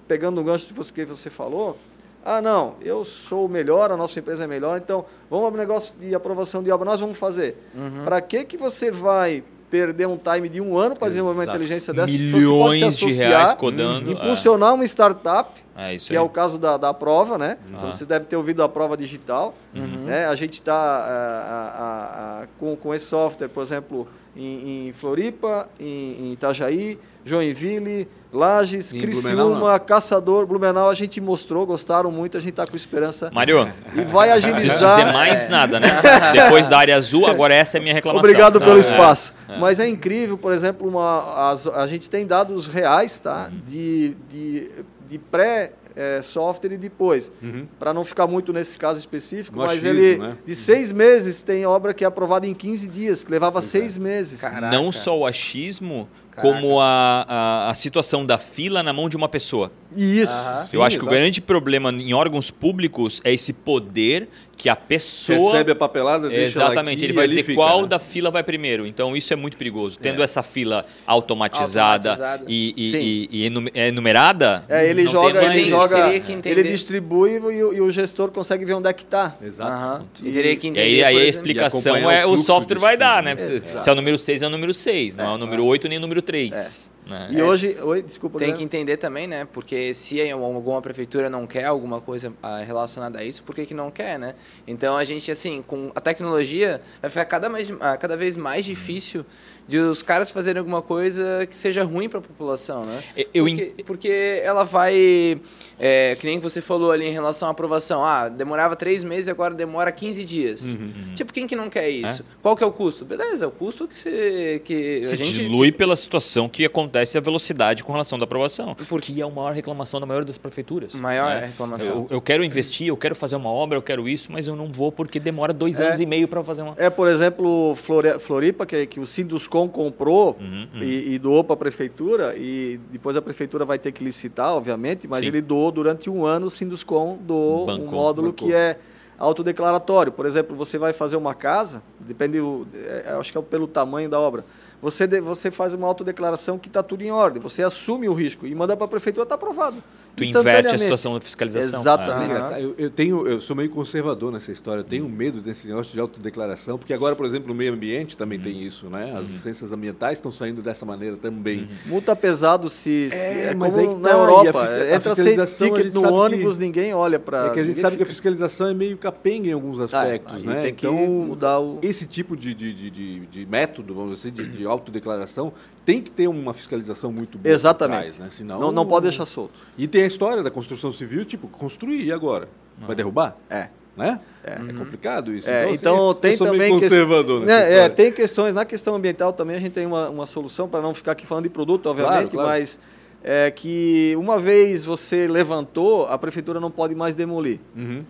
pegando o gancho que você falou, ah, não, eu sou o melhor, a nossa empresa é melhor, então vamos abrir um negócio de aprovação de obra, nós vamos fazer. Uhum. Para que, que você vai perder um time de um ano para desenvolver uma inteligência dessa? Milhões de reais codando. Impulsionar é. uma startup, é que é o caso da, da prova, né? Uhum. Então você deve ter ouvido a prova digital. Uhum. Né? A gente está com, com esse software, por exemplo, em, em Floripa, em, em Itajaí, Joinville, Lages, Sim, Criciúma, Caçador, Blumenau, a gente mostrou, gostaram muito, a gente está com esperança. Mário, e vai agilizar. Não dizer mais é. nada, né? Depois da área azul, agora essa é a minha reclamação. Obrigado pelo é, espaço. É, é. Mas é incrível, por exemplo, uma, a, a gente tem dados reais, tá? Uhum. De, de, de pré é, software e depois. Uhum. Para não ficar muito nesse caso específico, no mas achismo, ele né? de seis meses tem obra que é aprovada em 15 dias, que levava seis meses. Caraca. Não só o achismo, como a, a, a, situação da fila na mão de uma pessoa. Isso. Eu Sim, acho que o grande problema em órgãos públicos é esse poder que a pessoa recebe a papelada, deixa exatamente, aqui, ele vai dizer fica, qual né? da fila vai primeiro. Então isso é muito perigoso. Tendo é. essa fila automatizada, automatizada. E, e, e, e, enumerada, é, ele joga, ele joga, ele distribui e o, e o, gestor consegue ver onde é que está. Exato. Uhum. E, teria que entender, e aí, aí a explicação é o software vai dar, né? Se é o número 6 é o número 6, não é, o número 8 nem o número 3. Né? E é, hoje, oi, desculpa. Tem que entender também, né? Porque se alguma prefeitura não quer alguma coisa ah, relacionada a isso, por que, que não quer, né? Então a gente, assim, com a tecnologia, vai ficar cada, mais, ah, cada vez mais difícil de os caras fazerem alguma coisa que seja ruim para a população, né? Eu porque, porque ela vai, é, que nem você falou ali em relação à aprovação, ah, demorava três meses e agora demora 15 dias. Uhum, uhum. Tipo, quem que não quer isso? É? Qual que é o custo? Beleza, é o custo que, você, que se a gente... dilui pela situação que acontece a velocidade com relação da aprovação, porque é a maior reclamação da maioria das prefeituras. Maior né? reclamação. Eu, eu, quero investir, eu quero fazer uma obra, eu quero isso, mas eu não vou porque demora dois é, anos e meio para fazer uma... É, por exemplo, Floripa, que, que o Sindus Fuscom comprou uhum, uhum. E, e, doou para a prefeitura, e depois a prefeitura vai ter que licitar, obviamente, mas Sim. ele doou durante um ano, o Sinduscom doou Bancou, um módulo bancou. que é autodeclaratório. Por exemplo, você vai fazer uma casa, depende, é, acho que é pelo tamanho da obra você, você faz uma autodeclaração que está tudo em ordem, você assume o risco e manda para a prefeitura, está aprovado. Tu inverte a situação da fiscalização. Exatamente. Ah. Eu, eu, tenho, eu sou meio conservador nessa história, eu tenho medo desse negócio de autodeclaração, porque agora, por exemplo, no meio ambiente também uhum. tem isso, né? As uhum. licenças ambientais estão saindo dessa maneira também. Uhum. Multa pesado se, se é, é, mas aí na tá, Europa. A, Entra sem ticket no ônibus, que, ninguém olha para... É que a gente sabe fica... que a fiscalização é meio capenga em alguns ah, aspectos, ah, né? Tem então, que mudar o... esse tipo de, de, de, de, de método, vamos dizer assim, de, de autodeclaração, tem que ter uma fiscalização muito boa. Exatamente. Trás, né? Senão, não, não pode deixar solto. E tem a história da construção civil, tipo, construir, e agora? Vai derrubar? É. Né? É, é complicado isso. É, então, então assim, tem também conservador que... é, é, tem questões na questão ambiental também a gente tem uma, uma solução para não ficar aqui falando de produto, obviamente, claro, claro. mas é que uma vez você levantou, a prefeitura não pode mais demolir. Uhum.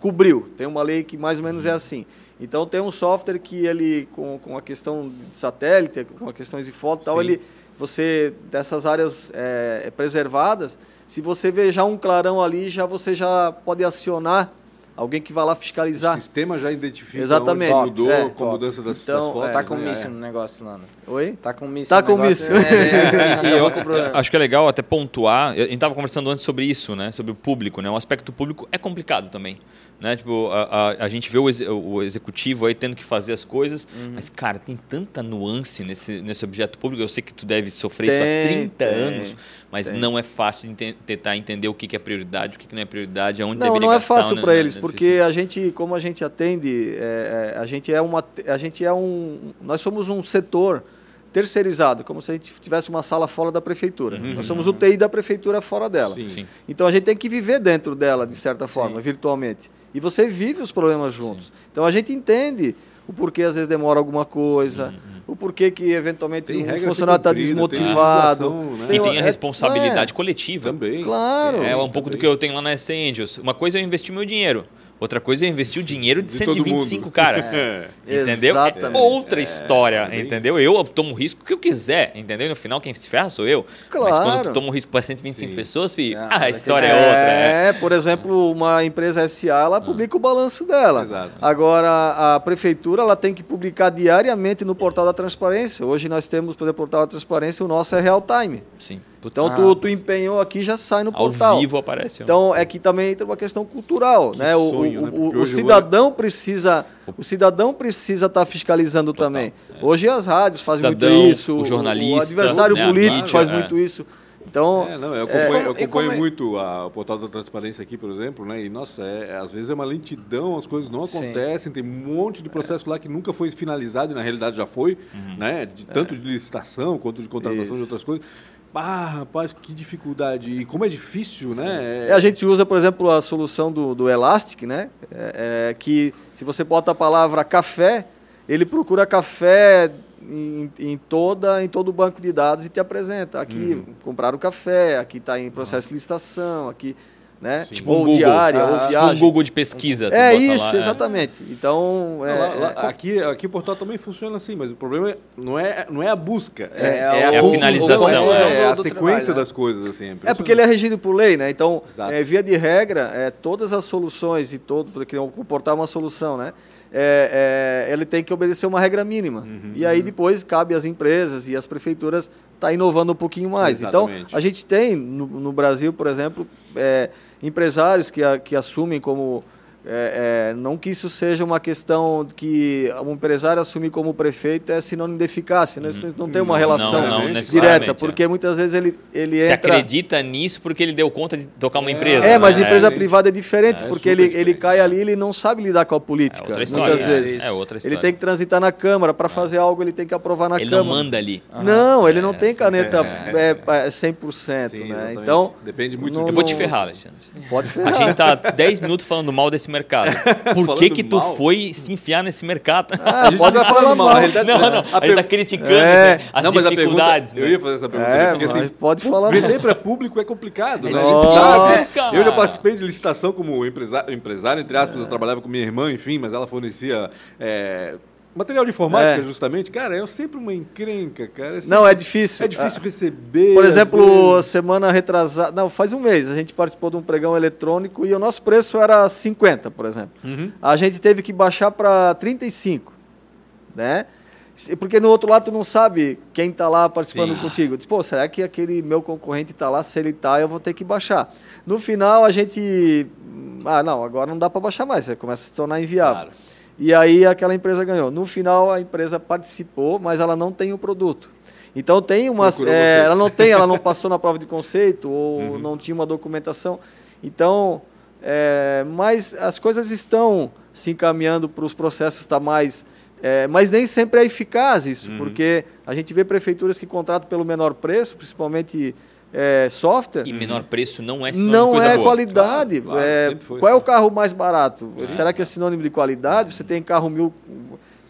Cobriu. Tem uma lei que mais ou menos é assim. Então tem um software que ele com, com a questão de satélite, com as questões de foto, tal, ele você dessas áreas é, preservadas, se você ver já um clarão ali, já você já pode acionar alguém que vai lá fiscalizar. O sistema já identifica Exatamente. onde mudou é, com a mudança das, então, das fotos. Tá com né? míssil no negócio lá. Né? Oi? Tá com míssil Tá com míssil. É, é, eu, acho que é legal até pontuar, a gente estava conversando antes sobre isso, né? sobre o público. Né? O aspecto público é complicado também. Né? Tipo, a, a, a gente vê o, ex, o, executivo aí tendo que fazer as coisas, uhum. mas, cara, tem tanta nuance nesse, nesse objeto público. Eu sei que tu deve sofrer tem, isso há 30 tem, anos, mas tem. não é fácil de tentar entender o que, que é prioridade, o que, que não é prioridade, aonde não, deveria Não, não é fácil para eles, porque a gente, como a gente atende, é, é, a gente é uma, a gente é um, nós somos um setor terceirizado, como se a gente tivesse uma sala fora da prefeitura. Uhum. Nós somos o TI da prefeitura fora dela. Sim. Então a gente tem que viver dentro dela, de certa forma, Sim. virtualmente. E você vive os problemas juntos. Sim. Então a gente entende o porquê às vezes demora alguma coisa, uhum. o porquê que eventualmente tem um funcionário está desmotivado. Tem né? E tem a responsabilidade é, coletiva. Também. Claro. É, um pouco também. do que eu tenho lá na S Angels. Uma coisa é eu investir meu dinheiro. Outra coisa é investir o dinheiro de, de 125 caras. É. Entendeu? Exatamente. É outra história, é, entendeu? Eu tomo o risco que eu quiser, entendeu? No final, quem se ferra sou eu. Claro. Mas quando tu toma um risco para 125 Sim. pessoas, filho, ah, a história é, outra. É, por exemplo, uma empresa SA, ela ah. publica o balanço dela. Exato. Agora, a prefeitura, ela tem que publicar diariamente no portal da transparência. Hoje nós temos, pelo portal da transparência, o nosso é real time. Sim. Então ah, tu, tu empenhou aqui já sai no portal. Ao vivo aparece. Então é que também entra uma questão cultural, que né? Sonho, o, né? o, o cidadão vou... precisa o cidadão precisa estar tá fiscalizando Total, também. É. Hoje as rádios fazem cidadão, muito isso. O jornalista, o adversário né, político faz é. muito isso. Então, é, não, eu acompanho, é, eu acompanho muito a, o portal da transparência aqui, por exemplo, né? E nossa, é, às vezes é uma lentidão, as coisas não acontecem, Sim. tem um monte de processo lá que nunca foi finalizado e na realidade já foi, uhum. né? De, tanto de licitação quanto de contratação Isso. de outras coisas. Ah, rapaz, que dificuldade. E como é difícil, né? Sim. né? É... A gente usa, por exemplo, a solução do, do Elastic, né? É, é, que se você bota a palavra café, ele procura café em, em, toda, em todo o banco de dados e te apresenta. Aqui uhum. compraram café, aqui está em processo de licitação, aqui né? Tipo ou um diária, ah, ou viagem. Tipo um Google de pesquisa. É isso, lá, é. exatamente. É. Então, é, lá, lá, é... aqui, aqui o portal também funciona assim, mas o problema não é, não é a busca, é, é, é a, a, finalização. é, a sequência das coisas. assim. É, porque ele é regido por lei, né? Então, via de regra, é, todas as soluções e todo, porque o portal é uma solução, né? É, é, ele tem que obedecer uma regra mínima. Uhum, e aí uhum. depois cabe às empresas e às prefeituras estar tá inovando um pouquinho mais. Então, Exatamente. Então, a gente tem no, no Brasil, por exemplo, é, empresários que, que assumem como é, é, não que isso seja uma questão que um empresário assumir como prefeito é sinônimo de eficácia, né? isso não tem uma relação não, não, direta, porque é. muitas vezes ele, ele Se entra... acredita nisso porque ele deu conta de tocar uma empresa. É, mas né? empresa é, privada é diferente, é, porque ele, ele cai ali ele não sabe lidar com a política, outra história, muitas vezes. É outra história. Ele tem que transitar na Câmara, para fazer algo ele tem que aprovar na ele Câmara. Ele não manda ali. Não, ele não tem caneta é, 100%, Sim, né? Então... Depende muito... Eu vou te ferrar, Alexandre. Pode ferrar. A gente tá 10 minutos falando mal desse mercado. Por que que tu mal. foi se enfiar nesse mercado? Ah, pode tá falar mal. Na realidade, não, não. A, a gente tá criticando é. Né, as não, dificuldades. Pergunta, né? Eu ia fazer essa pergunta. É, porque, assim, pode falar Vender para público é complicado. É né? Nossa. Eu já participei de licitação como empresário, empresário entre aspas. É. Eu trabalhava com minha irmã, enfim, mas ela fornecia... É, Material de informática, é. justamente, cara, é sempre uma encrenca, cara. É sempre, não, é difícil. É difícil receber. Por exemplo, semana retrasada. Não, faz um mês, a gente participou de um pregão eletrônico e o nosso preço era 50, por exemplo. Uhum. A gente teve que baixar para 35, né? Porque no outro lado tu não sabe quem está lá participando Sim. contigo. Diz, pô, será que aquele meu concorrente está lá? Se ele está, eu vou ter que baixar. No final a gente. Ah, não, agora não dá para baixar mais, você começa a se tornar inviável. Claro. E aí aquela empresa ganhou. No final a empresa participou, mas ela não tem o produto. Então tem uma, é, ela não tem, ela não passou na prova de conceito ou uhum. não tinha uma documentação. Então, é, mas as coisas estão se encaminhando para os processos estar tá mais, é, mas nem sempre é eficaz isso, uhum. porque a gente vê prefeituras que contratam pelo menor preço, principalmente é, software. E menor preço não é sinônimo não de coisa é boa. qualidade. Claro, claro, é, qual é o carro mais barato? Será que é sinônimo de qualidade? Você tem carro mil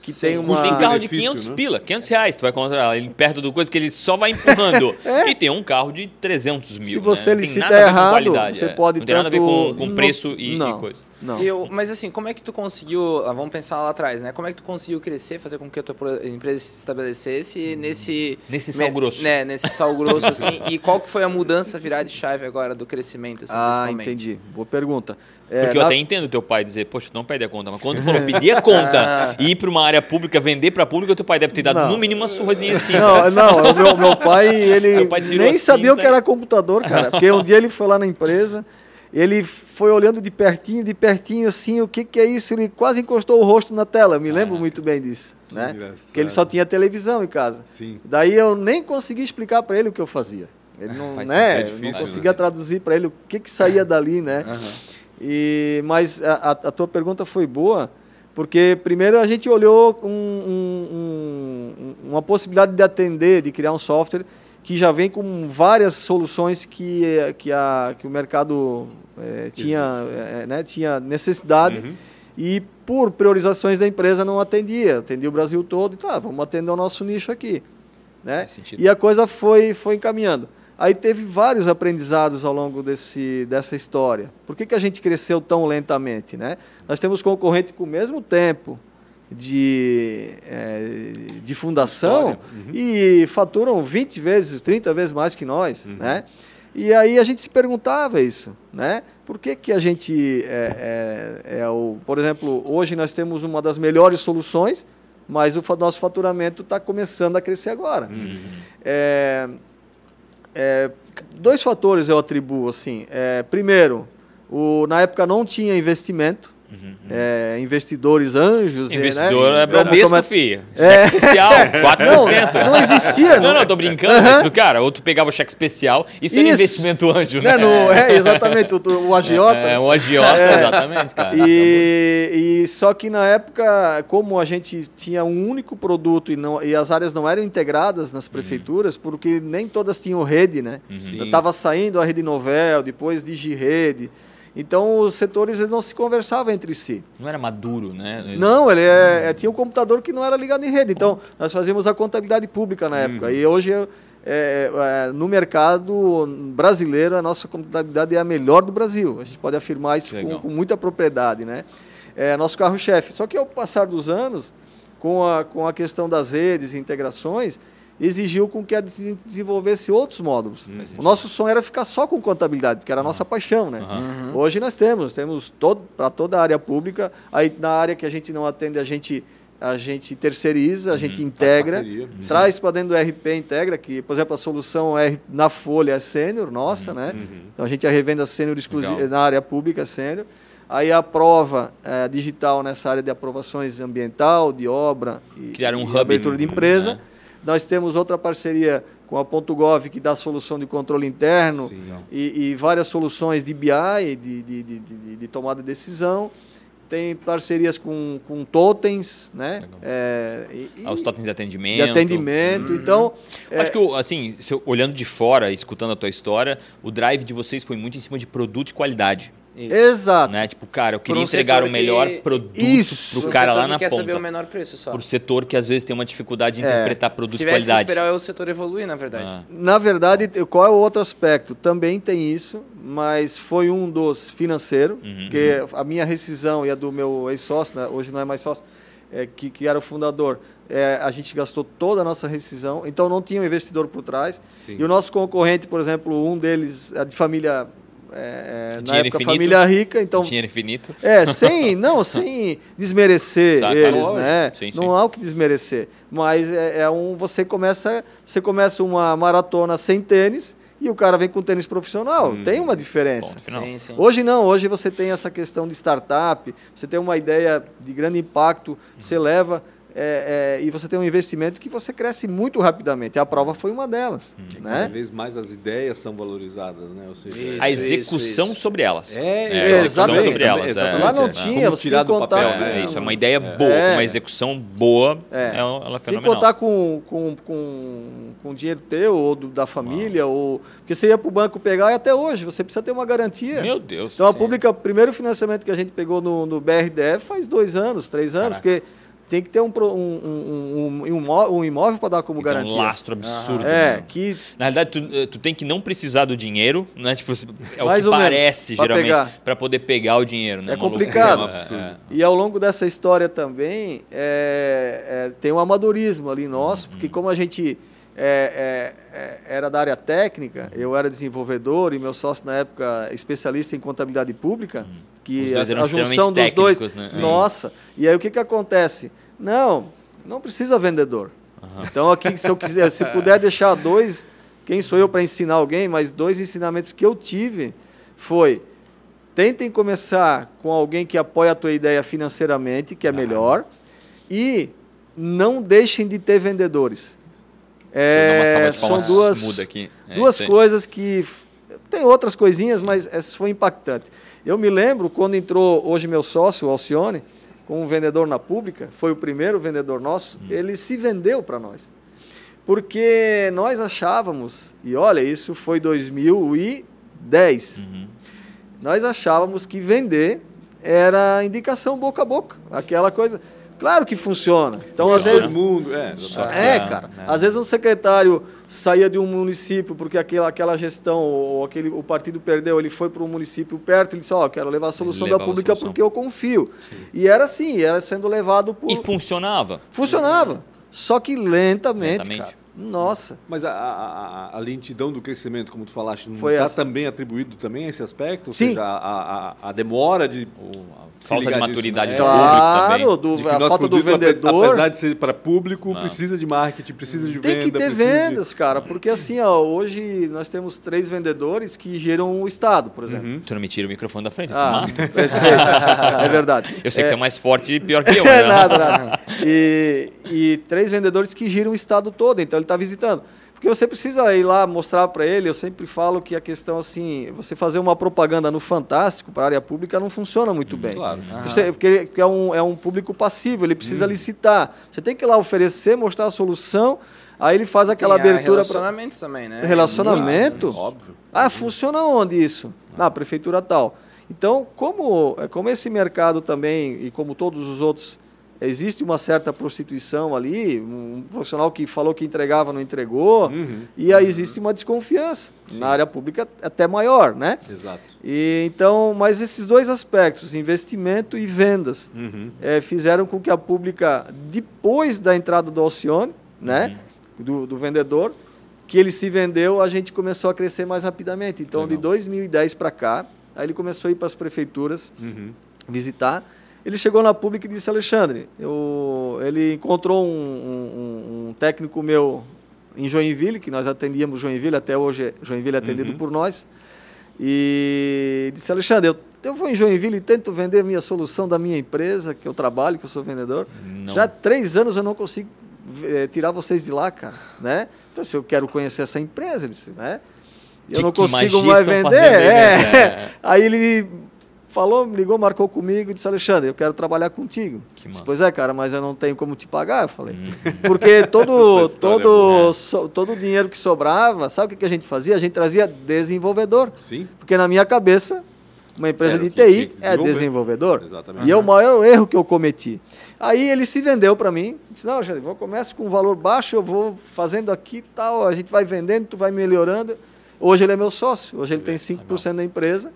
que Sim. tem uma... Tem carro de 500 né? pila, 500 reais, tu vai comprar ele perto do coisa que ele só vai empurrando. é. E tem um carro de 300 mil. Se você né? licita errado, você é. pode... Não tem nada a ver com, com preço e, e coisa. Não. Eu, mas assim, como é que tu conseguiu, ah, vamos pensar lá atrás, né? Como é que tu conseguiu crescer, fazer com que a tua empresa se estabelecesse nesse... Nesse sal grosso. Né, nesse sal grosso, assim. E qual que foi a mudança virar de chave agora do crescimento, assim, Ah, entendi. Boa pergunta. É, Porque eu até entendo teu pai dizer, poxa, não pede a conta. Mas quando tu falou pedir a conta e ir para uma área pública, vender para pública, teu pai deve ter dado não. no mínimo uma surrazinha assim. Não, não, meu, meu pai, ele pai nem sabia o que era computador, cara. Porque um dia ele foi lá na empresa, ele foi olhando de pertinho, de pertinho, assim, o que, que é isso? Ele quase encostou o rosto na tela, me lembro ah, muito bem disso. Né? Porque ele só tinha televisão em casa. Sim. Daí eu nem consegui explicar para ele o que eu fazia. Ele não, né, é difícil, não conseguia né? traduzir para ele o que, que saía dali, né? Uhum. E, mas a, a, tua pergunta foi boa, porque primeiro a gente olhou um, um, um, uma possibilidade de atender, de criar um software que já vem com várias soluções que, que, a, que o mercado é, tinha, é, né, tinha necessidade. Uhum. E por priorizações da empresa não atendia, atendia o Brasil todo, então ah, vamos atender o nosso nicho aqui. Né? E a coisa foi, foi encaminhando. Aí teve vários aprendizados ao longo desse, dessa história. Por que, que a gente cresceu tão lentamente? Né? Nós temos concorrente com o mesmo tempo de, é, de fundação uhum. e faturam 20 vezes, 30 vezes mais que nós. Uhum. Né? E aí a gente se perguntava isso. Né? Por que, que a gente é, é, é o. Por exemplo, hoje nós temos uma das melhores soluções, mas o nosso faturamento está começando a crescer agora. Uhum. É, é, dois fatores eu atribuo assim. É, primeiro, o, na época não tinha investimento. Uhum, É, investidores anjos. Investidor né? é Bradesco, é... filho. É. Cheque especial, 4%. Não, não existia. Não, não, não tô brincando. Uhum. Cara, ou tu pegava o cheque especial, isso, isso. era investimento anjo, né? É, no, é exatamente, o, o agiota. É, o agiota, é. exatamente, cara. E, e, só que na época, como a gente tinha um único produto e, não, e as áreas não eram integradas nas uhum. prefeituras, uhum. porque nem todas tinham rede, né? Uhum. Estava saindo a rede Novel, depois DigiRede. Então os setores eles não se conversavam entre si. Não era maduro, né? Não, ele é, é, tinha um computador que não era ligado em rede. Então nós fazíamos a contabilidade pública na época. Uhum. E hoje é, é, no mercado brasileiro a nossa contabilidade é a melhor do Brasil. A gente pode afirmar isso com, com, muita propriedade, né? É nosso carro-chefe. Só que ao passar dos anos, com a, com a questão das redes e integrações, exigiu com que a desenvolvesse outros módulos. Hum, o nosso sonho era ficar só com contabilidade, porque era a nossa paixão, né? Uhum. Hoje nós temos, temos todo, para toda a área pública, aí na área que a gente não atende, a gente a gente terceiriza, a uhum. gente integra, traz para dentro do RP, integra, que, por exemplo, a solução é, na Folha é sênior, nossa, uhum. né? Uhum. Então a gente é revenda sênior exclusiva na área pública sênior. Aí a prova é, digital nessa área de aprovações ambiental, de obra e, Criar um e hub, abertura de empresa. Né? Nós temos outra parceria com a Ponto Gov, que dá solução de controle interno Sim, e, e, várias soluções de BI, de, de, de, de, tomada de decisão. Tem parcerias com, com totens, né? É, e, ah, os totens de atendimento. De atendimento. Uhum. Então. Acho é... que, assim, olhando de fora, escutando a tua história, o drive de vocês foi muito em cima de produto e qualidade. Isso. Exato. Né? Tipo, cara, eu queria um entregar o melhor que... produto Isso. pro cara lá na quer ponta. saber o menor preço só. Pro setor que às vezes tem uma dificuldade de é. interpretar produto de qualidade. Se esperar o setor evoluir, na verdade. Ah. Na verdade, qual é o outro aspecto? Também tem isso, mas foi um dos financeiro, uhum. porque a minha rescisão e a do meu ex-sócio, né? hoje não é mais sócio, é, que, que era o fundador, é, a gente gastou toda a nossa rescisão, então não tinha um investidor por trás. Sim. E o nosso concorrente, por exemplo, um deles, é de família é, é na época infinito, família rica, então dinheiro infinito. É, sem não, sem desmerecer tá eles, né? Sim, sim. Não há o que desmerecer, mas é, é, um você começa você começa uma maratona sem tênis e o cara vem com tênis profissional, hum. tem uma diferença. Sim, sim. Hoje não, hoje você tem essa questão de startup, você tem uma ideia de grande impacto, você leva é, é, e você tem um investimento que você cresce muito rapidamente. A prova foi uma delas. Hum. Né? Cada vez mais as ideias são valorizadas, né? Seja, isso, a execução isso, isso. sobre elas. É, é a execução sobre elas. É. Lá não tinha, você tirar do papel. Né? É, isso é uma ideia boa, é. uma execução boa, é. ela é fenomenal. Sem contar com, com, com, com dinheiro teu ou do, da família, ou porque você ia para o banco pegar e até hoje você precisa ter uma garantia. Meu Deus. Então a pública, o primeiro financiamento que a gente pegou no, no BRDF faz dois anos, três anos, Caraca. porque tem que ter um, um, um, um imóvel para dar como garantia. Um lastro absurdo. Ah, é, que... Na verdade, tu, eh, tu tem que não precisar do dinheiro, né? Tipo, é Mais o que parece, menos, geralmente, para poder pegar o dinheiro. Né? É complicado. É, é. E ao longo dessa história também, é, é, tem um amadorismo ali nosso, uhum. porque como a gente é, é, era da área técnica, eu era desenvolvedor e meu sócio na época especialista em contabilidade pública, uhum. Que a, a, junção dos dois, né? nossa. E aí o que que acontece? Não, não precisa vendedor. Uhum. Então aqui se eu quiser, se puder deixar dois, quem sou eu para ensinar alguém? Mas dois ensinamentos que eu tive foi tentem começar com alguém que apoia a tua ideia financeiramente, que é melhor, e não deixem de ter vendedores. É, são duas, é, duas coisas que. Tem outras coisinhas, mas essa foi impactante. Eu me lembro quando entrou hoje meu sócio, o Alcione, com um vendedor na pública, foi o primeiro vendedor nosso, hum. ele se vendeu para nós. Porque nós achávamos, e olha, isso foi 2010, uhum. nós achávamos que vender era indicação boca a boca, aquela coisa. Claro que funciona. Então, funciona. às vezes. Mundo, é, é, é, cara. É. Às vezes um secretário saía de um município porque aquela, aquela gestão, ou aquele, o partido perdeu, ele foi para um município perto, ele disse, ó, oh, quero levar a solução da pública porque eu confio. Sim. E era assim, era sendo levado por. E funcionava? Funcionava. Só que lentamente. lentamente. Cara. Nossa. Mas a, a, a, lentidão do crescimento, como tu falaste, não está também atribuído também a esse aspecto? Ou Sim. seja, a, a, a demora de. falta de maturidade disso, né? do claro, público também. Do, a falta do vendedor. Apesar de ser para público, não. precisa de marketing, precisa de Tem venda. Tem que ter vendas, de... cara, porque assim, ó, hoje nós temos três vendedores que geram o Estado, por exemplo. Uhum. Tu não me tira o microfone da frente, ah, tu mata. Perfeito. é verdade. Eu sei é... que tu é mais forte e pior que eu. Né? nada, nada. E, e três vendedores que giram o Estado todo, então ele está visitando. Porque você precisa ir lá mostrar para ele, eu sempre falo que a questão assim, você fazer uma propaganda no Fantástico para a área pública não funciona muito hum, bem. Claro. Você, porque, porque é, um, é um público passivo, ele precisa hum. licitar. Você tem que ir lá oferecer, mostrar a solução, aí ele faz aquela tem abertura. Relacionamento pra... também, né? Relacionamento? óbvio. Ah, funciona onde isso? Na prefeitura tal. Então, como, como esse mercado também, e como todos os outros existe uma certa prostituição ali, um profissional que falou que entregava não entregou, uhum. e aí existe uma desconfiança Sim. na área pública até maior, né? Exato. E então, mas esses dois aspectos, investimento e vendas, uhum. é, fizeram com que a pública, depois da entrada do Alcione, né, uhum. do, do, vendedor, que ele se vendeu, a gente começou a crescer mais rapidamente. Então, Legal. de 2010 para cá, aí ele começou a ir para as prefeituras uhum. visitar ele chegou na pública e disse, Alexandre, eu, ele encontrou um, um, um, técnico meu em Joinville, que nós atendíamos Joinville, até hoje Joinville é atendido uhum. por nós, e disse, Alexandre, eu, eu vou em Joinville e tento vender a minha solução da minha empresa, que eu trabalho, que eu sou vendedor. Não. Já há três anos eu não consigo é, tirar vocês de lá, cara, né? Então, se eu quero conhecer essa empresa, ele disse, né? Eu não consigo mais vender. É. é. Aí ele falou, me ligou, marcou comigo e disse, Alexandre, eu quero trabalhar contigo. Disse, pois é, cara, mas eu não tenho como te pagar, eu falei. Uhum. Porque todo, é todo, so, todo o dinheiro que sobrava, sabe o que a gente fazia? A gente trazia desenvolvedor. Sim. Porque na minha cabeça, uma empresa de TI é desenvolvedor. Exatamente. E é o maior erro que eu cometi. Aí ele se vendeu para mim, disse, não, Alexandre, vou começar com um valor baixo, eu vou fazendo aqui tal, a gente vai vendendo, tu vai melhorando. Hoje ele é meu sócio, hoje ele tem 5% legal. da empresa.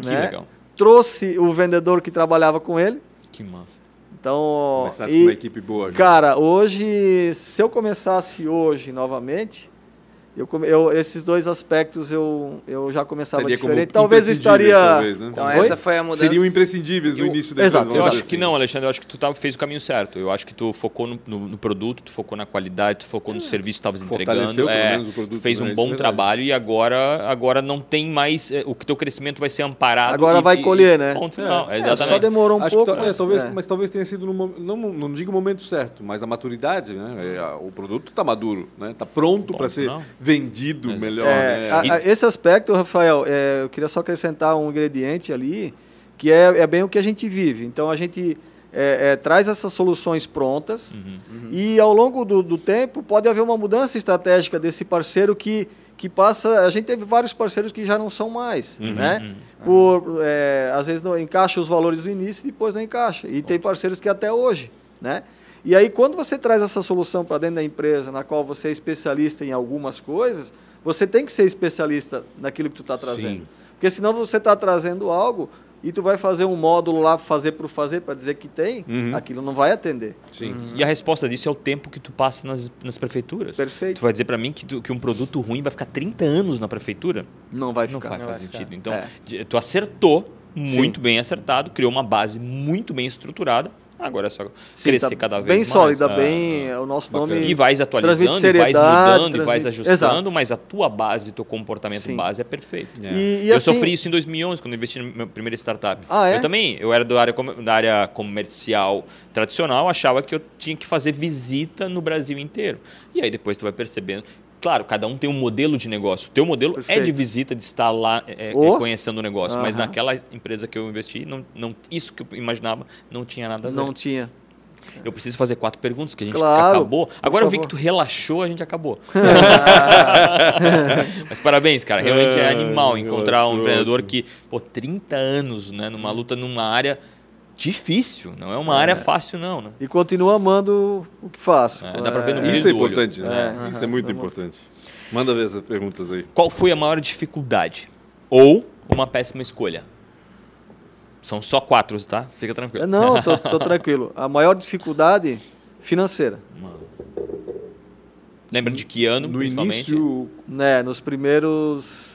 Que né? legal trouxe o vendedor que trabalhava com ele. Que massa. Então, Começasse e, com uma equipe boa. Já. Cara, hoje, se eu começasse hoje novamente, eu, eu, esses dois aspectos eu, eu já começava Seria diferente. Talvez estaria. Talvez, né? Então, essa foi a mudança. Seriam imprescindíveis no eu, início da Exato. Eu acho que não, Alexandre. Eu acho que tu tá, fez o caminho certo. Eu acho que tu focou no, no, no produto, tu focou na qualidade, tu focou no é. serviço que estavas entregando. É, produto, fez um né? bom é trabalho e agora, agora não tem mais. É, o que teu crescimento vai ser amparado. Agora e, vai colher, né? Ponto final. É, exatamente. Só demorou um acho pouco. mas, talvez, mas talvez tenha sido no não, não digo o momento certo, mas a maturidade, né? o produto está maduro, né? Está pronto para ser vendido melhor. né? a, a, esse aspecto, Rafael, é, eu queria só acrescentar um ingrediente ali, que é, é bem o que a gente vive. Então, a gente é, é, traz essas soluções prontas uhum, uhum. e, ao longo do, do, tempo, pode haver uma mudança estratégica desse parceiro que, que passa... A gente teve vários parceiros que já não são mais, uhum, né? Uhum. Por, é, às vezes, não encaixa os valores do início e depois não encaixa. E tem parceiros que até hoje, né? E aí, quando você traz essa solução para dentro da empresa, na qual você é especialista em algumas coisas, você tem que ser especialista naquilo que tu está trazendo. Sim. Porque senão você está trazendo algo e tu vai fazer um módulo lá, fazer por fazer, para dizer que tem, uhum. aquilo não vai atender. Sim. Uhum. E a resposta disso é o tempo que tu passa nas, nas prefeituras. Perfeito. Tu vai dizer para mim que, tu, que um produto ruim vai ficar 30 anos na prefeitura? Não vai ficar. Não vai, não fazer sentido. Ficar. Então, é. tu acertou, muito Sim. bem acertado, criou uma base muito bem estruturada Agora é só Sim, crescer tá cada vez bem mais. Bem sólida, ah, bem. Ah, o nosso bacana. nome. E vais atualizando, e vais mudando, e vais ajustando, Exato. mas a tua base, o teu comportamento Sim. base é perfeito. É. E, e eu assim... sofri isso em 2011, quando investi na minha primeira startup. Ah, é? Eu também, eu era do área, da área comercial tradicional, achava que eu tinha que fazer visita no Brasil inteiro. E aí depois tu vai percebendo Claro, cada um tem um modelo de negócio. O teu modelo Perfeito. é de visita, de estar lá é, oh. conhecendo o negócio. Uhum. Mas naquela empresa que eu investi, não, não, isso que eu imaginava não tinha nada a ver. Não tinha. Eu preciso fazer quatro perguntas, que a gente claro, acabou. Agora eu vi que tu relaxou, a gente acabou. Mas parabéns, cara. Realmente é animal encontrar um empreendedor que, pô, 30 anos, né, numa luta numa área difícil, não é uma é. área fácil não, né? E continua amando o que faço. É, dá para ver no é. Isso é importante, né? É. Isso é muito importante. Manda ver essas perguntas aí. Qual foi a maior dificuldade ou uma péssima escolha? São só quatro, tá? Fica tranquilo. Não, tô, tô tranquilo. A maior dificuldade financeira. Lembra de que ano, no início, né, nos primeiros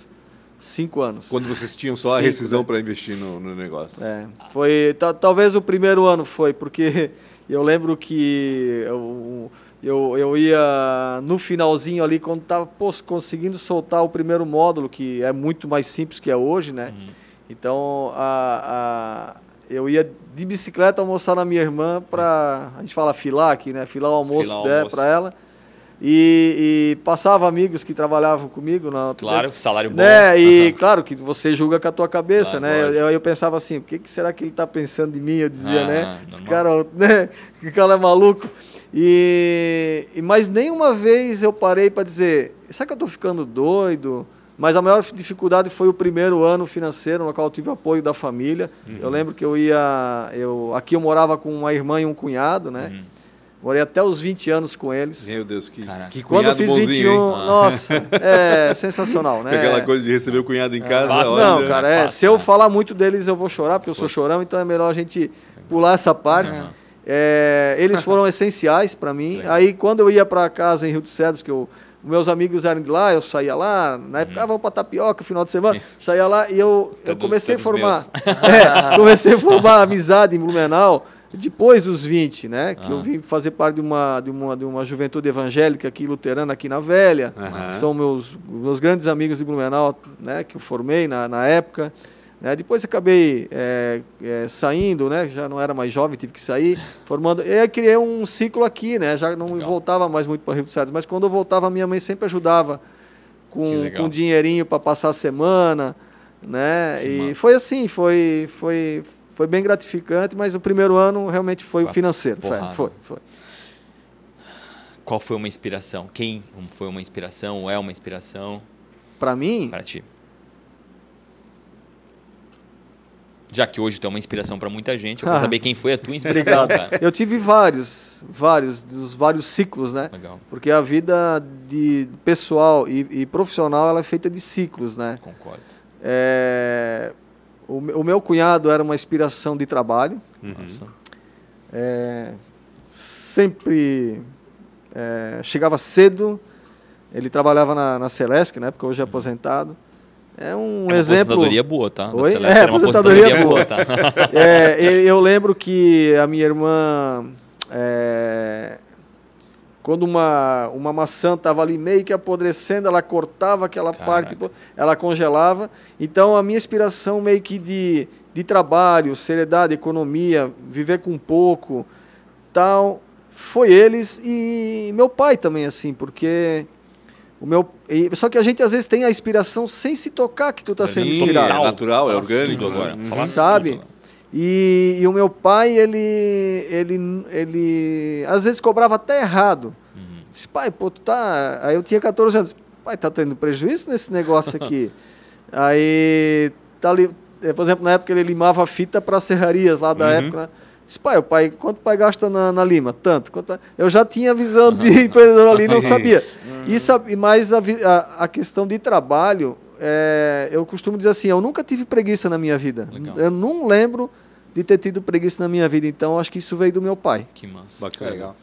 Cinco anos. Quando vocês tinham só Cinco, a rescisão né? para investir no, no, negócio. É, foi, talvez o primeiro ano foi, porque eu lembro que eu, eu, eu ia no finalzinho ali, quando estava conseguindo soltar o primeiro módulo, que é muito mais simples que é hoje, né? Uhum. Então, a, a, eu ia de bicicleta almoçar na minha irmã para, a gente fala filar aqui, né? Filar o almoço dela para ela. E, e, passava amigos que trabalhavam comigo. Na, claro, salário bom. Né? E uhum. claro que você julga com a tua cabeça, né? Eu, eu, pensava assim, o que, que será que ele está pensando de mim? Eu dizia, ah, né? Esse cara, né? Que cara é maluco. E, e mas nenhuma vez eu parei para dizer, será que eu estou ficando doido? Mas a maior dificuldade foi o primeiro ano financeiro, no qual eu tive apoio da família. Uhum. Eu lembro que eu ia, eu aqui eu morava com uma irmã e um cunhado, né? Uhum. Morei até os 20 anos com eles. Meu Deus, que, que Quando eu fiz 21, hein? nossa, é sensacional, né? Aquela coisa de receber o cunhado em é, casa. Fácil, não, cara, é, fácil, se eu falar muito deles eu vou chorar, porque eu sou chorão, então é melhor a gente pular essa parte. Uhum. É, eles foram essenciais para mim. Aí quando eu ia para casa em Rio de Cedros, que eu meus amigos eram de lá, eu saía lá, na época, uhum. ah, vamos para tapioca, final de semana, saía lá e eu, eu comecei a formar, é, comecei a formar amizade em Blumenau, depois dos 20, né? Que eu vim fazer parte de uma, de, uma, de uma juventude evangélica aqui, luterana, aqui na Velha. São meus, meus grandes amigos de Blumenau, né? Que eu formei na, na época. Né? Depois acabei é, é, saindo, né? Já não era mais jovem, tive que sair, formando. E aí criei um ciclo aqui, né? Já não Legal. voltava mais muito para Rio dos Cedros. Mas quando eu voltava, minha mãe sempre ajudava com, com dinheirinho para passar a semana, né? Que e massa. foi assim, foi, foi, foi bem gratificante, mas o primeiro ano realmente foi o financeiro. Foi, foi, foi. Qual foi uma inspiração? Quem foi uma inspiração ou é uma inspiração? Para mim? Para ti. Já que hoje tu é uma inspiração para muita gente, eu quero ah. saber quem foi a tua inspiração, cara. Eu tive vários, vários, dos vários ciclos, né? Legal. Porque a vida de pessoal e, e profissional ela é feita de ciclos, né? Concordo. É, o, o meu cunhado era uma inspiração de trabalho. Uhum. É, sempre é, chegava cedo, Ele trabalhava na, na Celesc, né? Porque hoje é aposentado. É um é uma exemplo. aposentadoria boa, tá? Oi? É, é, uma aposentadoria, aposentadoria boa. tá? é, eu lembro que a minha irmã. É, quando uma, uma maçã estava ali meio que apodrecendo, ela cortava aquela Caraca. parte, ela congelava. Então a minha inspiração meio que de, de trabalho, seriedade, economia, viver com pouco, tal, foi eles e meu pai também, assim, porque o meu, e, só que a gente às vezes tem a inspiração sem se tocar que tu está sendo inspirado. É natural, é orgânico agora. Uhum. Sabe? E, e, o meu pai, ele, ele, ele às vezes cobrava até errado. Uhum. Disse, pai, pô, tu tá. Aí eu tinha 14 anos. Pai, tá tendo prejuízo nesse negócio aqui. Aí, tá ali, eh, por exemplo, na época ele limava fita para serrarias lá da uhum. época. Né? Disse, pai, o pai, quanto o pai gasta na, na lima? Tanto. Quanto, eu já tinha visão de empreendedor ali, não sabia. Uhum. Isso, mas a, a, a questão de trabalho, é, eu costumo dizer assim, eu nunca tive preguiça na minha vida. Legal. Eu não lembro de ter tido preguiça na minha vida. Então, acho que isso veio do meu pai. Que massa. Bacana. Legal.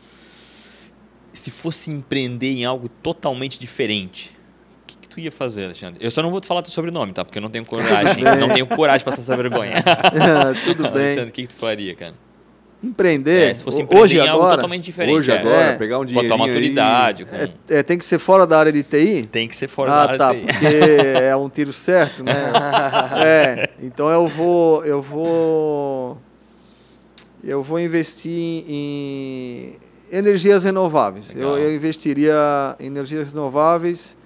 Se fosse empreender em algo totalmente diferente, o que, que, tu ia fazer, Alexandre? Eu só não vou te falar teu sobrenome, tá? Porque eu não tenho coragem. não tenho coragem de passar essa vergonha. tudo bem. Alexandre, o que, que tu faria, cara? Empreender. É, se fosse empreender hoje, agora, totalmente diferente. Hoje, é. agora, é. pegar um dinheiro. Botar maturidade. Com... É, é, tem que ser fora da área de TI? Tem que ser fora ah, da área tá, de TI. porque é um tiro certo, né? é, então eu vou. Eu vou. Eu vou investir em energias renováveis. Eu, eu, investiria em energias renováveis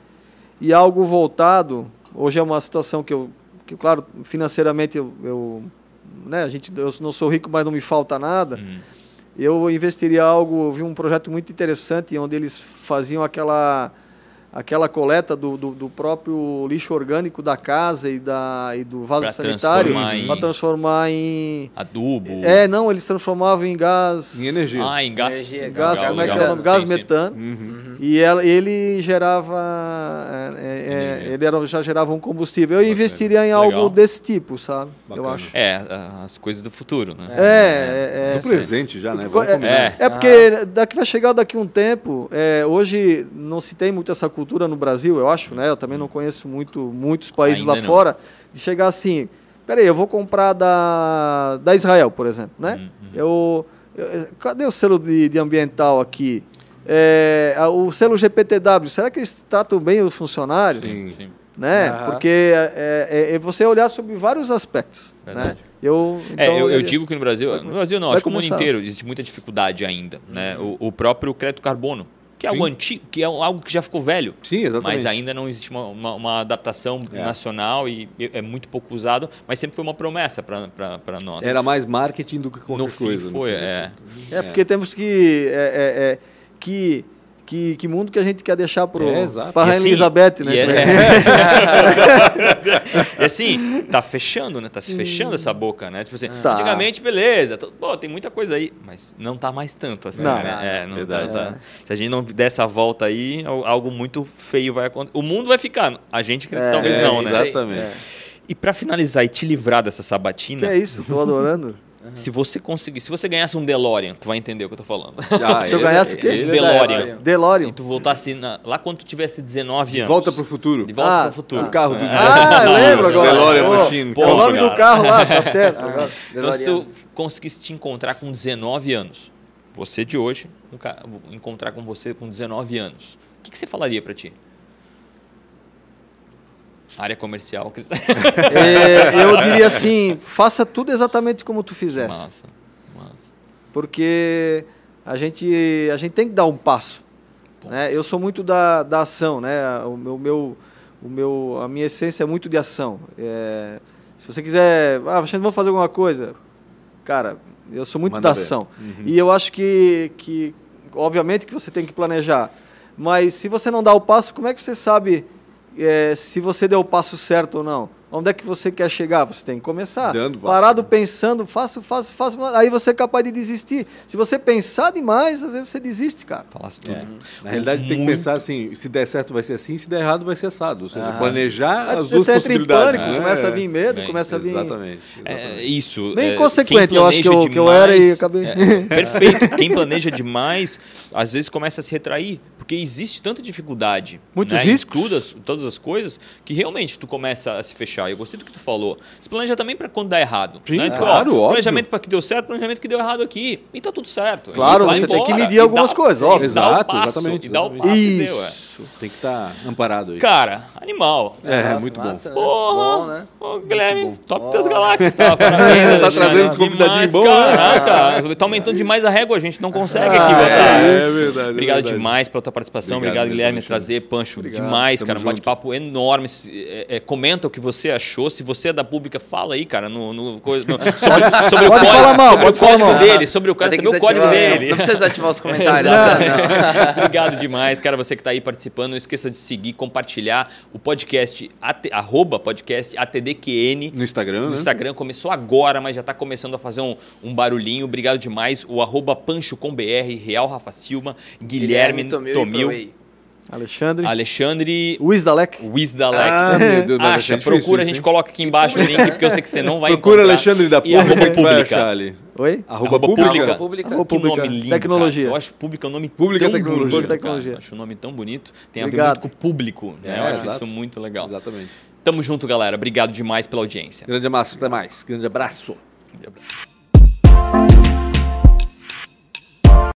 e algo voltado. Hoje é uma situação que eu, que, claro, financeiramente eu, eu né, a gente, eu não sou rico, mas não me falta nada. Uhum. Eu investiria algo, eu vi um projeto muito interessante onde eles faziam aquela aquela coleta do, do, do, próprio lixo orgânico da casa e, da, e do vaso pra sanitário para transformar em adubo. É, não, eles transformavam em gás. Em energia. Ah, em gás. Energia, gás, gás, como é que é o nome? Gás sim, metano. Sim. Uhum. E ela, ele gerava. É, é, ele era, já gerava um combustível. Eu Bacana. investiria em algo Legal. desse tipo, sabe? Bacana. Eu acho. É, as coisas do futuro, né? É, é. é do presente já, né? É, é, porque daqui vai chegar daqui um tempo. hoje não se tem muito essa cultura cultura no Brasil, eu acho, né? Eu também não conheço muito, muitos países Ainda lá não. fora, de chegar assim, peraí, eu vou comprar da, da Israel, por exemplo, né? Uhum, uhum. Eu, eu, cadê o selo de, de ambiental aqui? É, o selo GPTW, será que eles tratam bem os funcionários? Sim, sim. Né? Uhum. Porque é, é, é, você olhar sobre vários aspectos. Né? Verdade. Né? Eu, então, é, eu, eu, digo que no Brasil, no Brasil não, acho que no mundo inteiro existe muita dificuldade ainda. Né? Uhum. O, o próprio crédito carbono que é algo antigo, que é algo que já ficou velho. Sim, exatamente. Mas ainda não existe uma, uma, uma adaptação é. nacional e é muito pouco usado, mas sempre foi uma promessa para nós. Era mais marketing do que qualquer no coisa. Fim foi, é. é. porque temos que é, é, é que que, que mundo que a gente quer deixar para é, a Rainha assim, Elizabeth, né? É, é. assim, tá fechando, né? Tá se fechando essa boca, né? Tipo assim, tá. antigamente, beleza, tô, pô, tem muita coisa aí, mas não tá mais tanto assim, não, né? É, não tá, tá. Se a gente não der essa volta aí, algo muito feio vai acontecer. O mundo vai ficar, a gente é, talvez não, né? Exatamente. E para finalizar e te livrar dessa sabatina. Que é isso, tô adorando. Uhum. Se você conseguir, se você ganhasse um DeLorean, tu vai entender o que eu tô falando. Ah, se eu ganhasse o quê? Um DeLorean. DeLorean. E tu voltasse na, lá quando tu tivesse 19 anos. De volta pro futuro. De volta ah, pro futuro. O carro do Ah, eu lembro agora. DeLorean oh, Machine. Pô, o nome cara. do carro lá, tá certo. Ah, então se tu conseguisse te encontrar com 19 anos, você de hoje, encontrar com você com 19 anos, o que, que você falaria para ti? Área comercial. é, eu diria assim, faça tudo exatamente como tu fizesse. Massa, massa. Porque a gente, a gente tem que dar um passo. Né? Eu sou muito da, da ação, né? O meu, meu, o meu, a minha essência é muito de ação. É, se você quiser, ah, vamos fazer alguma coisa, cara, eu sou muito Manda da ação. Uhum. E eu acho que, que, obviamente, que você tem que planejar. Mas se você não dá o passo, como é que você sabe é, se você deu o passo certo ou não. Onde é que você quer chegar? Você tem que começar. Dando Parado pensando, faço, faço, faço. Aí você é capaz de desistir. Se você pensar demais, às vezes você desiste, cara. Falasse tudo. É. Na realidade, Muito... tem que pensar assim: se der certo, vai ser assim, se der errado, vai ser assado. Ou seja, ah. planejar as duas possibilidades. Em pânico, né? Começa a vir medo, começa a vir. Exatamente. exatamente. É, isso. Bem é, consequente, eu acho que eu, demais, que eu era e acabei. É, perfeito. Quem planeja demais, às vezes começa a se retrair porque existe tanta dificuldade muitos né, riscos todas, todas as coisas que realmente tu começa a se fechar eu gostei do que tu falou se planeja também para quando dá errado Sim, né? tipo, claro, ó, planejamento para que deu certo planejamento que deu errado aqui e tá tudo certo claro você tem que medir algumas dá, coisas ó exato passo, exatamente, e dá o passo Isso. Deu, é. tem que estar tá amparado aí cara animal é, é muito massa, bom né? Porra, bom, né? Ô, Guilherme top das galáxias tá, parabéns, tá trazendo os convidadinhos bons né? caraca tá aumentando demais a régua a gente não consegue aqui botar é verdade obrigado demais pela tua participação obrigado Guilherme, trazer, Pancho, Obrigado, demais, cara. Um bate-papo enorme. É, é, comenta o que você achou. Se você é da pública, fala aí, cara, no, no, no sobre, sobre o código, mal, sobre o código dele, sobre o cara saber o código dele. Não, precisa desativar os comentários. Obrigado demais, cara, você que está aí participando. Não esqueça de seguir, compartilhar o podcast, at, arroba podcast ATDQN. No Instagram, No né? Instagram. Começou agora, mas já está começando a fazer um, um barulhinho. Obrigado demais. O arroba Pancho com BR, Real Rafa Silva, Guilherme, Guilherme Tomil. Tomil Alexandre. Alexandre. Wisdalek. Wisdalek. Ah, meu Deus, Acha, procura, a gente coloca aqui embaixo o link, porque eu sei que você não vai procura encontrar. Alexandre da Pública. E arroba pública. ali. Oi? Arroba, arroba pública. pública. Arroba pública. Que nome lindo, Tecnologia. Cara. Eu acho pública um nome pública tão tecnologia. bonito. Tecnologia. Acho um nome tão bonito. Tem Obrigado. a ver muito com o público. Né? É, eu acho exato. isso muito legal. Exatamente. Tamo junto, galera. Obrigado demais pela audiência. Grande abraço. Até mais. Grande abraço. Grande abraço.